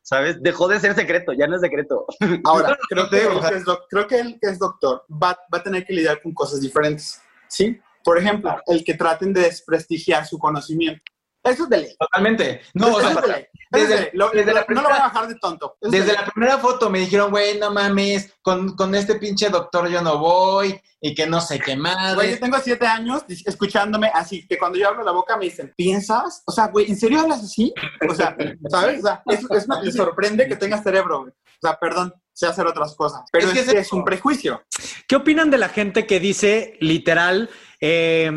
¿sabes? Dejó de ser secreto, ya no es secreto. Ahora, creo que, él que es creo que él que es doctor va, va a tener que lidiar con cosas diferentes. ¿Sí? Por ejemplo, el que traten de desprestigiar su conocimiento. Eso es de ley. Totalmente. No, Eso o sea, es de ley. Desde-. Lo- desde la no lo voy a bajar de tonto. Eso es de Desde la primera foto me dijeron, güey, no mames, con, con este pinche doctor yo no voy y que no sé qué Güey, yo tengo siete años escuchándome así, que cuando yo hablo la boca me dicen, ¿piensas? O sea, güey, ¿en serio hablas así? O sea, ¿sabes? O sea, es, es- me sorprende que tengas cerebro, güey. O sea, perdón, sé hacer otras cosas. Pero Es que es es, un prejuicio. ¿Qué opinan de la gente que dice literal eh,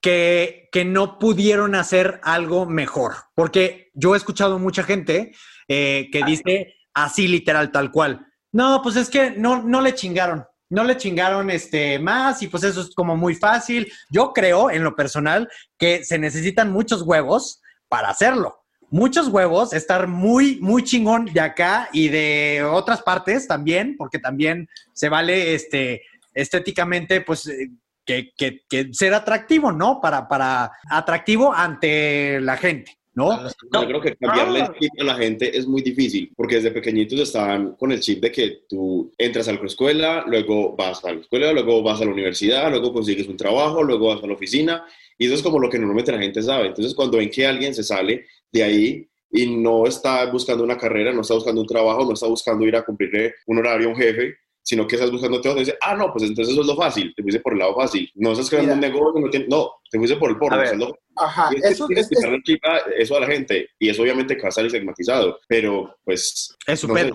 que, que no pudieron hacer algo mejor? Porque yo he escuchado mucha gente eh, que dice así literal, tal cual. No, pues es que no, no le chingaron. No le chingaron este, más y pues eso es como muy fácil. Yo creo, en lo personal, que se necesitan muchos huevos para hacerlo. Muchos huevos, estar muy, muy chingón de acá y de otras partes también, porque también se vale este, estéticamente, pues, eh, que, que- que ser atractivo, ¿no? Para, para atractivo ante la gente, ¿no? Yo creo que cambiarle el chip a la gente es muy difícil, porque desde pequeñitos están con el chip de que tú entras a la escuela, luego vas a la escuela, luego vas a la universidad, luego consigues un trabajo, luego vas a la oficina, y eso es como lo que normalmente la gente sabe. Entonces, cuando ven que alguien se sale de ahí y no está buscando una carrera, no está buscando un trabajo, no está buscando ir a cumplirle un horario a un jefe, sino que estás buscando todo, dice, ah, no, pues entonces eso es lo fácil, te fuiste por el lado fácil, no estás creando un negocio, no, no, te fuiste por el porno, A ver. eso es lo Ajá, y es que eso es, a- eso a la gente. Y eso obviamente que va a estar estigmatizado, pero pues Es su no sé,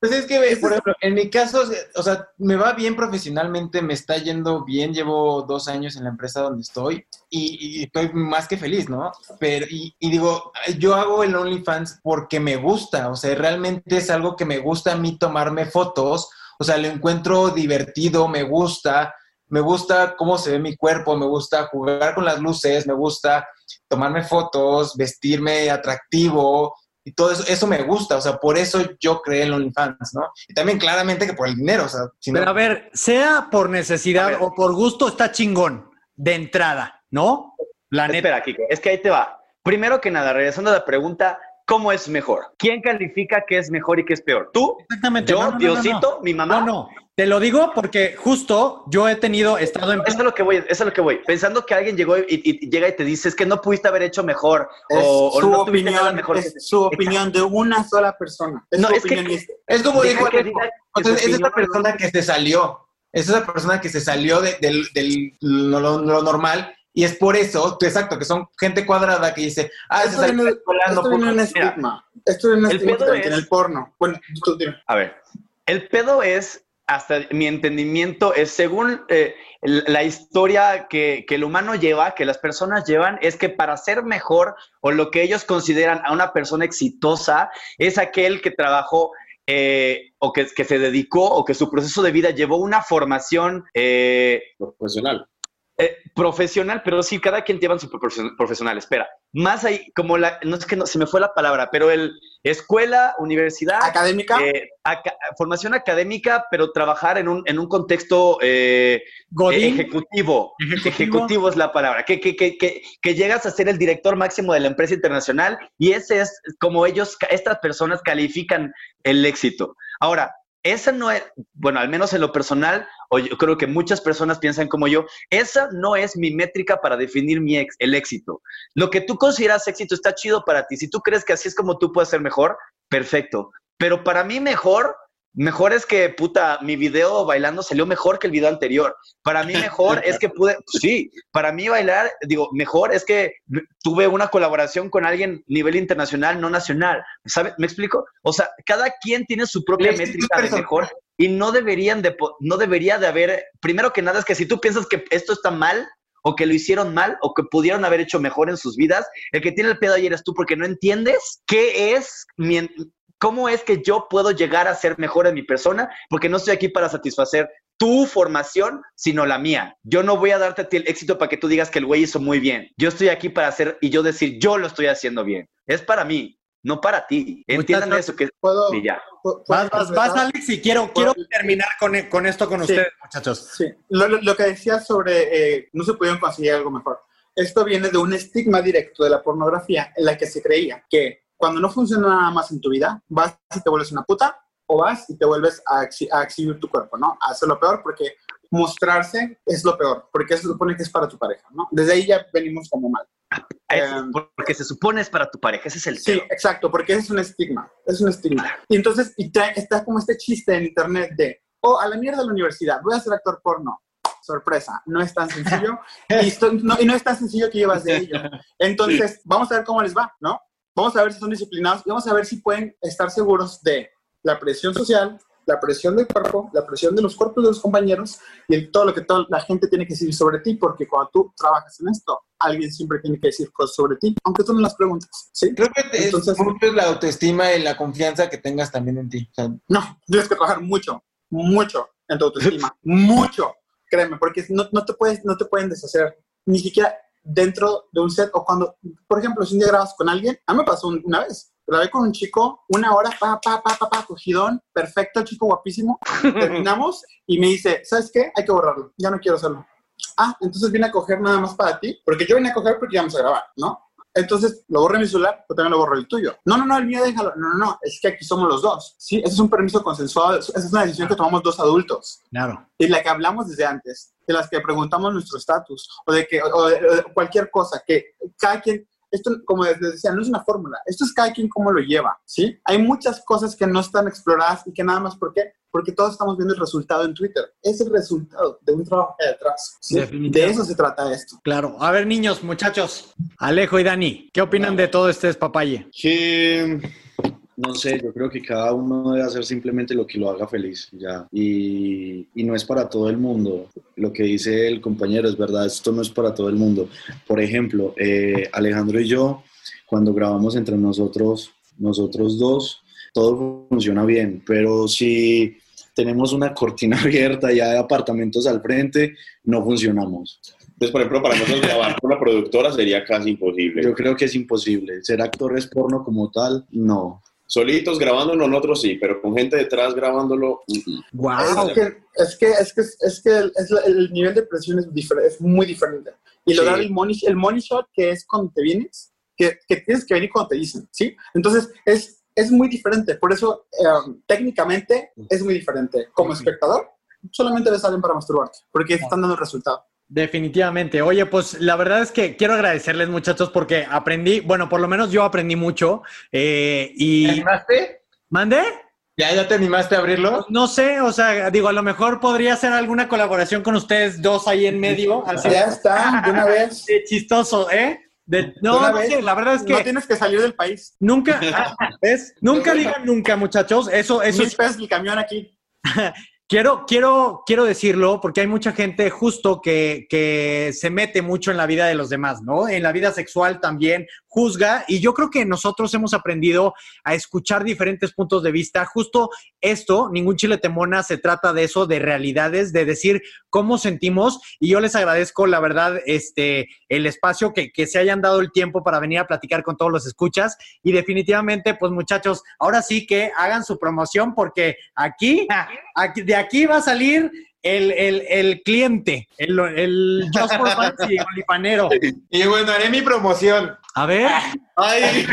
Pues es que, por ejemplo, en mi caso, o sea, me va bien profesionalmente, me está yendo bien, llevo dos años en la empresa donde estoy y, y estoy más que feliz, ¿no? Pero, y, y digo, yo hago el OnlyFans porque me gusta, o sea, realmente es algo que me gusta a mí tomarme fotos, o sea, lo encuentro divertido, me gusta, me gusta cómo se ve mi cuerpo, me gusta jugar con las luces, me gusta tomarme fotos, vestirme atractivo, y todo eso, eso me gusta, o sea, por eso yo creé el OnlyFans, ¿no? Y también claramente que por el dinero, o sea, si no- Pero a ver, sea por necesidad o por gusto, está chingón de entrada, ¿no? La neta. Espera, Kike, es que ahí te va. Primero que nada, regresando a la pregunta, ¿cómo es mejor? ¿Quién califica qué es mejor y qué es peor? ¿Tú? Exactamente. ¿Yo, no, no, no, Diosito, no, mi mamá? No, no. Te lo digo porque justo yo he tenido, estado en... Eso es lo que voy, eso es lo que voy. Pensando que alguien llegó y, y- y llega y te dice es que no pudiste haber hecho mejor es o, o su no nada opinión, mejor. es su opinión de una sola persona. Es No, su es que- opinión y es- como dijo que que entonces, es esta persona que se salió, es esa persona que se salió de, del- lo, lo- lo normal y es por eso, exacto, que son gente cuadrada que dice, ah, Esto viene, de la escuela, no esto viene pudo". un estigma. Esto viene un el estigma en es- el porno. Bueno, tú dime. A ver, el pedo es, hasta mi entendimiento, es según eh, la historia que, que el humano lleva, que las personas llevan, es que para ser mejor o lo que ellos consideran a una persona exitosa es aquel que trabajó eh, o que, que se dedicó o que su proceso de vida llevó una formación eh, profesional. Eh, profesional, pero sí, cada quien lleva su profesion- profesional. Espera, más ahí, como la, no es que no, se me fue la palabra, pero el escuela, universidad. Académica. eh, aca- formación académica, pero trabajar en un, en un contexto eh, ejecutivo. Ejecutivo. Ejecutivo es la palabra. Que, que, que, que, llegas a ser el director máximo de la empresa internacional y ese es como ellos, estas personas califican el éxito. Ahora, esa no es, bueno, al menos en lo personal, o yo creo que muchas personas piensan como yo, esa no es mi métrica para definir mi ex- el éxito. Lo que tú consideras éxito está chido para ti. Si tú crees que así es como tú puedes ser mejor, perfecto. Pero para mí mejor, mejor es que, puta, mi video bailando salió mejor que el video anterior. Para mí mejor es que pude, sí, para mí bailar, digo, mejor es que tuve una colaboración con alguien nivel internacional, no nacional. ¿Sabes? ¿Me explico? O sea, cada quien tiene su propia métrica de mejor y no deberían de, no debería de haber, primero que nada es que si tú piensas que esto está mal, o que lo hicieron mal o que pudieron haber hecho mejor en sus vidas. El que tiene el pedo ahí eres tú porque no entiendes qué es mi, cómo es que yo puedo llegar a ser mejor en mi persona, porque no estoy aquí para satisfacer tu formación, sino la mía. Yo no voy a darte a ti el éxito para que tú digas que el güey hizo muy bien. Yo estoy aquí para hacer y yo decir, yo lo estoy haciendo bien. Es para mí, no para ti. Entiendan eso que ¿Puedo, y ya. puedo- Vas, puedo vas? Alex, y quiero, quiero terminar con, e, con esto con Sí. ustedes, muchachos. Sí, lo, lo- lo que decías sobre eh, no se pudieron conseguir algo mejor. Esto viene de un estigma directo de la pornografía en la que se creía que cuando no funciona nada más en tu vida, vas y te vuelves una puta o vas y te vuelves a, exhi- a exhibir tu cuerpo, ¿no? A hacer lo peor porque mostrarse es lo peor, porque se supone que es para tu pareja, ¿no? Desde ahí ya venimos como mal. Eso, porque se supone es para tu pareja, ese es el Sí, exacto, porque es un estigma, es un estigma. Y entonces y trae- está como este chiste en internet de, oh, a la mierda de la universidad, voy a ser actor porno. Sorpresa, no es tan sencillo y, esto- no, y no es tan sencillo que llevas de ello. Entonces, vamos a ver cómo les va, ¿no? Vamos a ver si son disciplinados y vamos a ver si pueden estar seguros de la presión social, la presión del cuerpo, la presión de los cuerpos de los compañeros y el- todo lo que toda la gente tiene que decir sobre ti, porque cuando tú trabajas en esto, alguien siempre tiene que decir cosas sobre ti, aunque tú no las preguntes. ¿sí? Creo que Entonces- es mucho la autoestima y la confianza que tengas también en ti. O sea, No, tienes que trabajar mucho, mucho en tu autoestima, mucho, créeme, porque no, no, te puedes, no te pueden deshacer, ni siquiera dentro de un set o cuando, por ejemplo, si un día grabas con alguien, a mí me pasó un- una vez, grabé con un chico, una hora, pa, pa, pa, pa, pa, cogidón, perfecto, chico guapísimo, terminamos y me dice, ¿sabes qué? Hay que borrarlo, ya no quiero hacerlo. Ah, entonces vine a coger nada más para ti, porque yo vine a coger porque íbamos a grabar, ¿no? Entonces lo borré en mi celular, pero también lo borré el tuyo. No, no, no, el mío déjalo. No, no, no, es que aquí somos los dos. Sí, ese es un permiso consensuado, esa es una decisión que tomamos dos adultos Claro. y la que hablamos desde antes, de las que preguntamos nuestro estatus o de que o de- o de cualquier cosa que cada quien esto como les decía no es una fórmula, esto es cada quien cómo lo lleva, ¿sí? Hay muchas cosas que no están exploradas y que nada más ¿por qué? Porque todos estamos viendo el resultado en Twitter. Es el resultado de un trabajo que hay detrás. ¿sí? De eso se trata esto. Claro. A ver, niños, muchachos. Alejo y Dani, ¿qué opinan de todo este despapalle? Que no sé, yo creo que cada uno debe hacer simplemente lo que lo haga feliz, ya. Y, y no es para todo el mundo. Lo que dice el compañero es verdad, esto no es para todo el mundo. Por ejemplo, eh, Alejandro y yo, cuando grabamos entre nosotros, nosotros dos, todo funciona bien, pero si tenemos una cortina abierta y hay apartamentos al frente, no funcionamos. Entonces, por ejemplo, para nosotros grabar con una productora sería casi imposible. Yo creo que es imposible. Ser actores porno como tal, no. Solitos grabándolo, nosotros sí, pero con gente detrás grabándolo. mm, mm. Wow. Es que, es que, es que, es que el, es la- el nivel de presión es, es muy diferente. Y Sí. lograr el money, el money shot, que es cuando te vienes, que, que tienes que venir cuando te dicen, ¿sí? Entonces, es, es muy diferente. Por eso, eh, técnicamente, es muy diferente. Como espectador, solamente ves a alguien para masturbarte, porque están dando el resultado. Definitivamente. Oye, pues la verdad es que quiero agradecerles, muchachos, porque aprendí, bueno, por lo menos yo aprendí mucho. eh, y... ¿Te animaste? ¿Mandé? ¿Ya, ¿Ya te animaste a abrirlo? No sé, o sea, digo, a lo mejor podría hacer alguna colaboración con ustedes dos ahí en medio. Así Ya está, de una vez. de chistoso, ¿eh? De- no, no sé, la verdad es que No tienes que salir del país. nunca, ah, ¿ves? Nunca digan nunca, muchachos. Eso, eso Mil es pesos el camión aquí. Quiero, quiero, quiero decirlo porque hay mucha gente justo que, que se mete mucho en la vida de los demás, ¿no? En la vida sexual también juzga y yo creo que nosotros hemos aprendido a escuchar diferentes puntos de vista. Justo esto, ningún chile temona, se trata de eso, de realidades, de decir cómo sentimos y yo les agradezco, la verdad, este, el espacio que, que se hayan dado el tiempo para venir a platicar con todos los escuchas y definitivamente, pues muchachos, ahora sí que hagan su promoción porque aquí, aquí de aquí va a salir el, el, el cliente, el, el Just for Fancy, olifanero. Y bueno, haré mi promoción. A ver. Ay.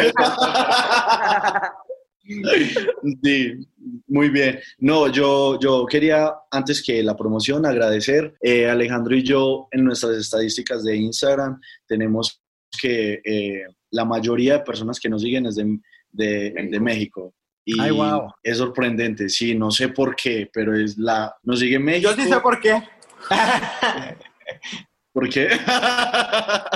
Sí, muy bien. No, yo, yo quería, antes que la promoción, agradecer. Eh, Alejandro y yo, en nuestras estadísticas de Instagram, tenemos que eh, la mayoría de personas que nos siguen es de, de, de México. Y Ay, wow. es sorprendente, sí, no sé por qué, pero es la... Nos sigue México. Yo sí sé por qué. ¿Por qué?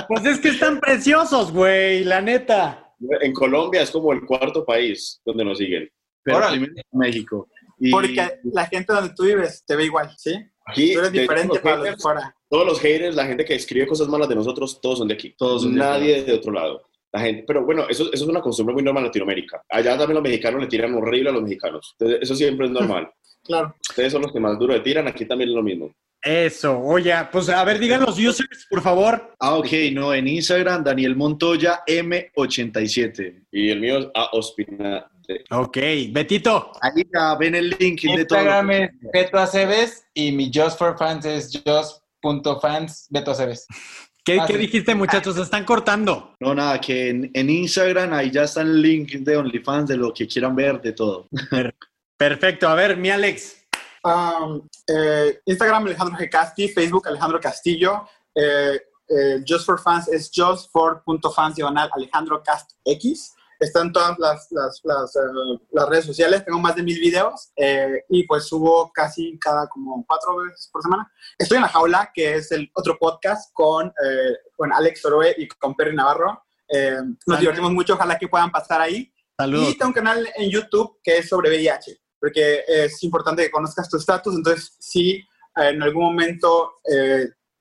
Pues es que están preciosos, güey, la neta. En Colombia es como el cuarto país donde nos siguen. Pero Órale. México. Y Porque la gente donde tú vives te ve igual, ¿sí? Aquí, Tú eres diferente para los de fuera. Todos los haters, la gente que escribe cosas malas de nosotros, todos son de aquí. Todos son de Nadie de otro lado. La gente, pero bueno, eso, eso es una costumbre muy normal en Latinoamérica. Allá también los mexicanos le tiran horrible a los mexicanos. Entonces, eso siempre es normal. Claro. Ustedes son los que más duro le tiran, aquí también es lo mismo. Eso, oye, pues a ver, digan los users, por favor. Ah, ok, no, en Instagram, Daniel Montoya M87. Y el mío es a Ospina. Ok, Betito. Ahí ya ven el link de todo. Instagram es Beto Aceves y mi Just for Fans es just.fans Beto Aceves. ¿Qué, Ah, qué sí. dijiste, muchachos? Se están cortando. No, nada, que en, en Instagram ahí ya está el link de OnlyFans de lo que quieran ver, de todo. Perfecto, a ver, mi Alex. Um, eh, Instagram Alejandro G. Casti, Facebook Alejandro Castillo, eh, eh, Just for Fans es justfor.fans diagonal Alejandro Cast X. Están todas las, las, las, eh, las redes sociales, tengo más de mil videos eh, y pues subo casi cada como cuatro veces por semana. Estoy en La Jaula, que es el otro podcast con, eh, con Alex Oroe y con Perry Navarro. Eh, nos divertimos mucho, ojalá que puedan pasar ahí. Saludos. Y tengo un canal en YouTube que es sobre VIH, porque es importante que conozcas tu estatus. Entonces, si en algún momento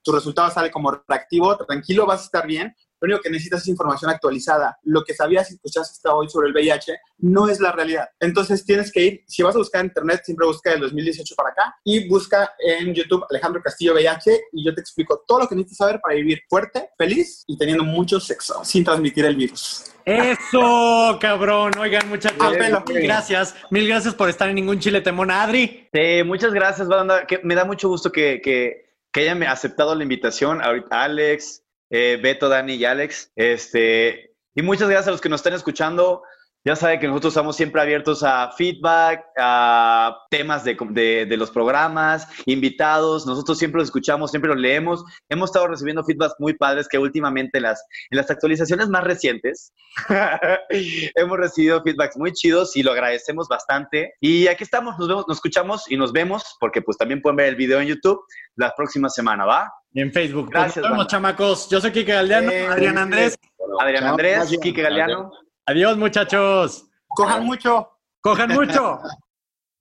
tu resultado sale como reactivo, tranquilo, vas a estar bien. Lo único que necesitas es información actualizada. Lo que sabías y escuchaste hasta hoy sobre el VIH no es la realidad. Entonces tienes que ir, si vas a buscar en internet, siempre busca del 2018 para acá y busca en YouTube Alejandro Castillo VIH y yo te explico todo lo que necesitas saber para vivir fuerte, feliz y teniendo mucho sexo sin transmitir el virus. Eso, cabrón. Oigan, muchachos, pelo. mil gracias. Mil gracias por estar en Ningún Chile Temona. Adri. Sí, muchas gracias, banda. Que me da mucho gusto que, que, que hayan aceptado la invitación. Ahorita Alex, eh, Beto, Dani y Alex. Este, y muchas gracias a los que nos están escuchando. Ya saben que nosotros estamos siempre abiertos a feedback, a temas de, de, de los programas, invitados. Nosotros siempre los escuchamos, siempre los leemos. Hemos estado recibiendo feedbacks muy padres que últimamente en las, en las actualizaciones más recientes hemos recibido feedbacks muy chidos y lo agradecemos bastante. Y aquí estamos, nos vemos, nos escuchamos y nos vemos porque pues también pueden ver el video en YouTube la próxima semana, ¿va? Y en Facebook. Pues Gracias, nos vemos, chamacos. Yo soy Kike Galeano. Eh, Adrián Andrés. Adrián Andrés. Kike Galeano. Adiós, muchachos. Cojan mucho. Cojan mucho.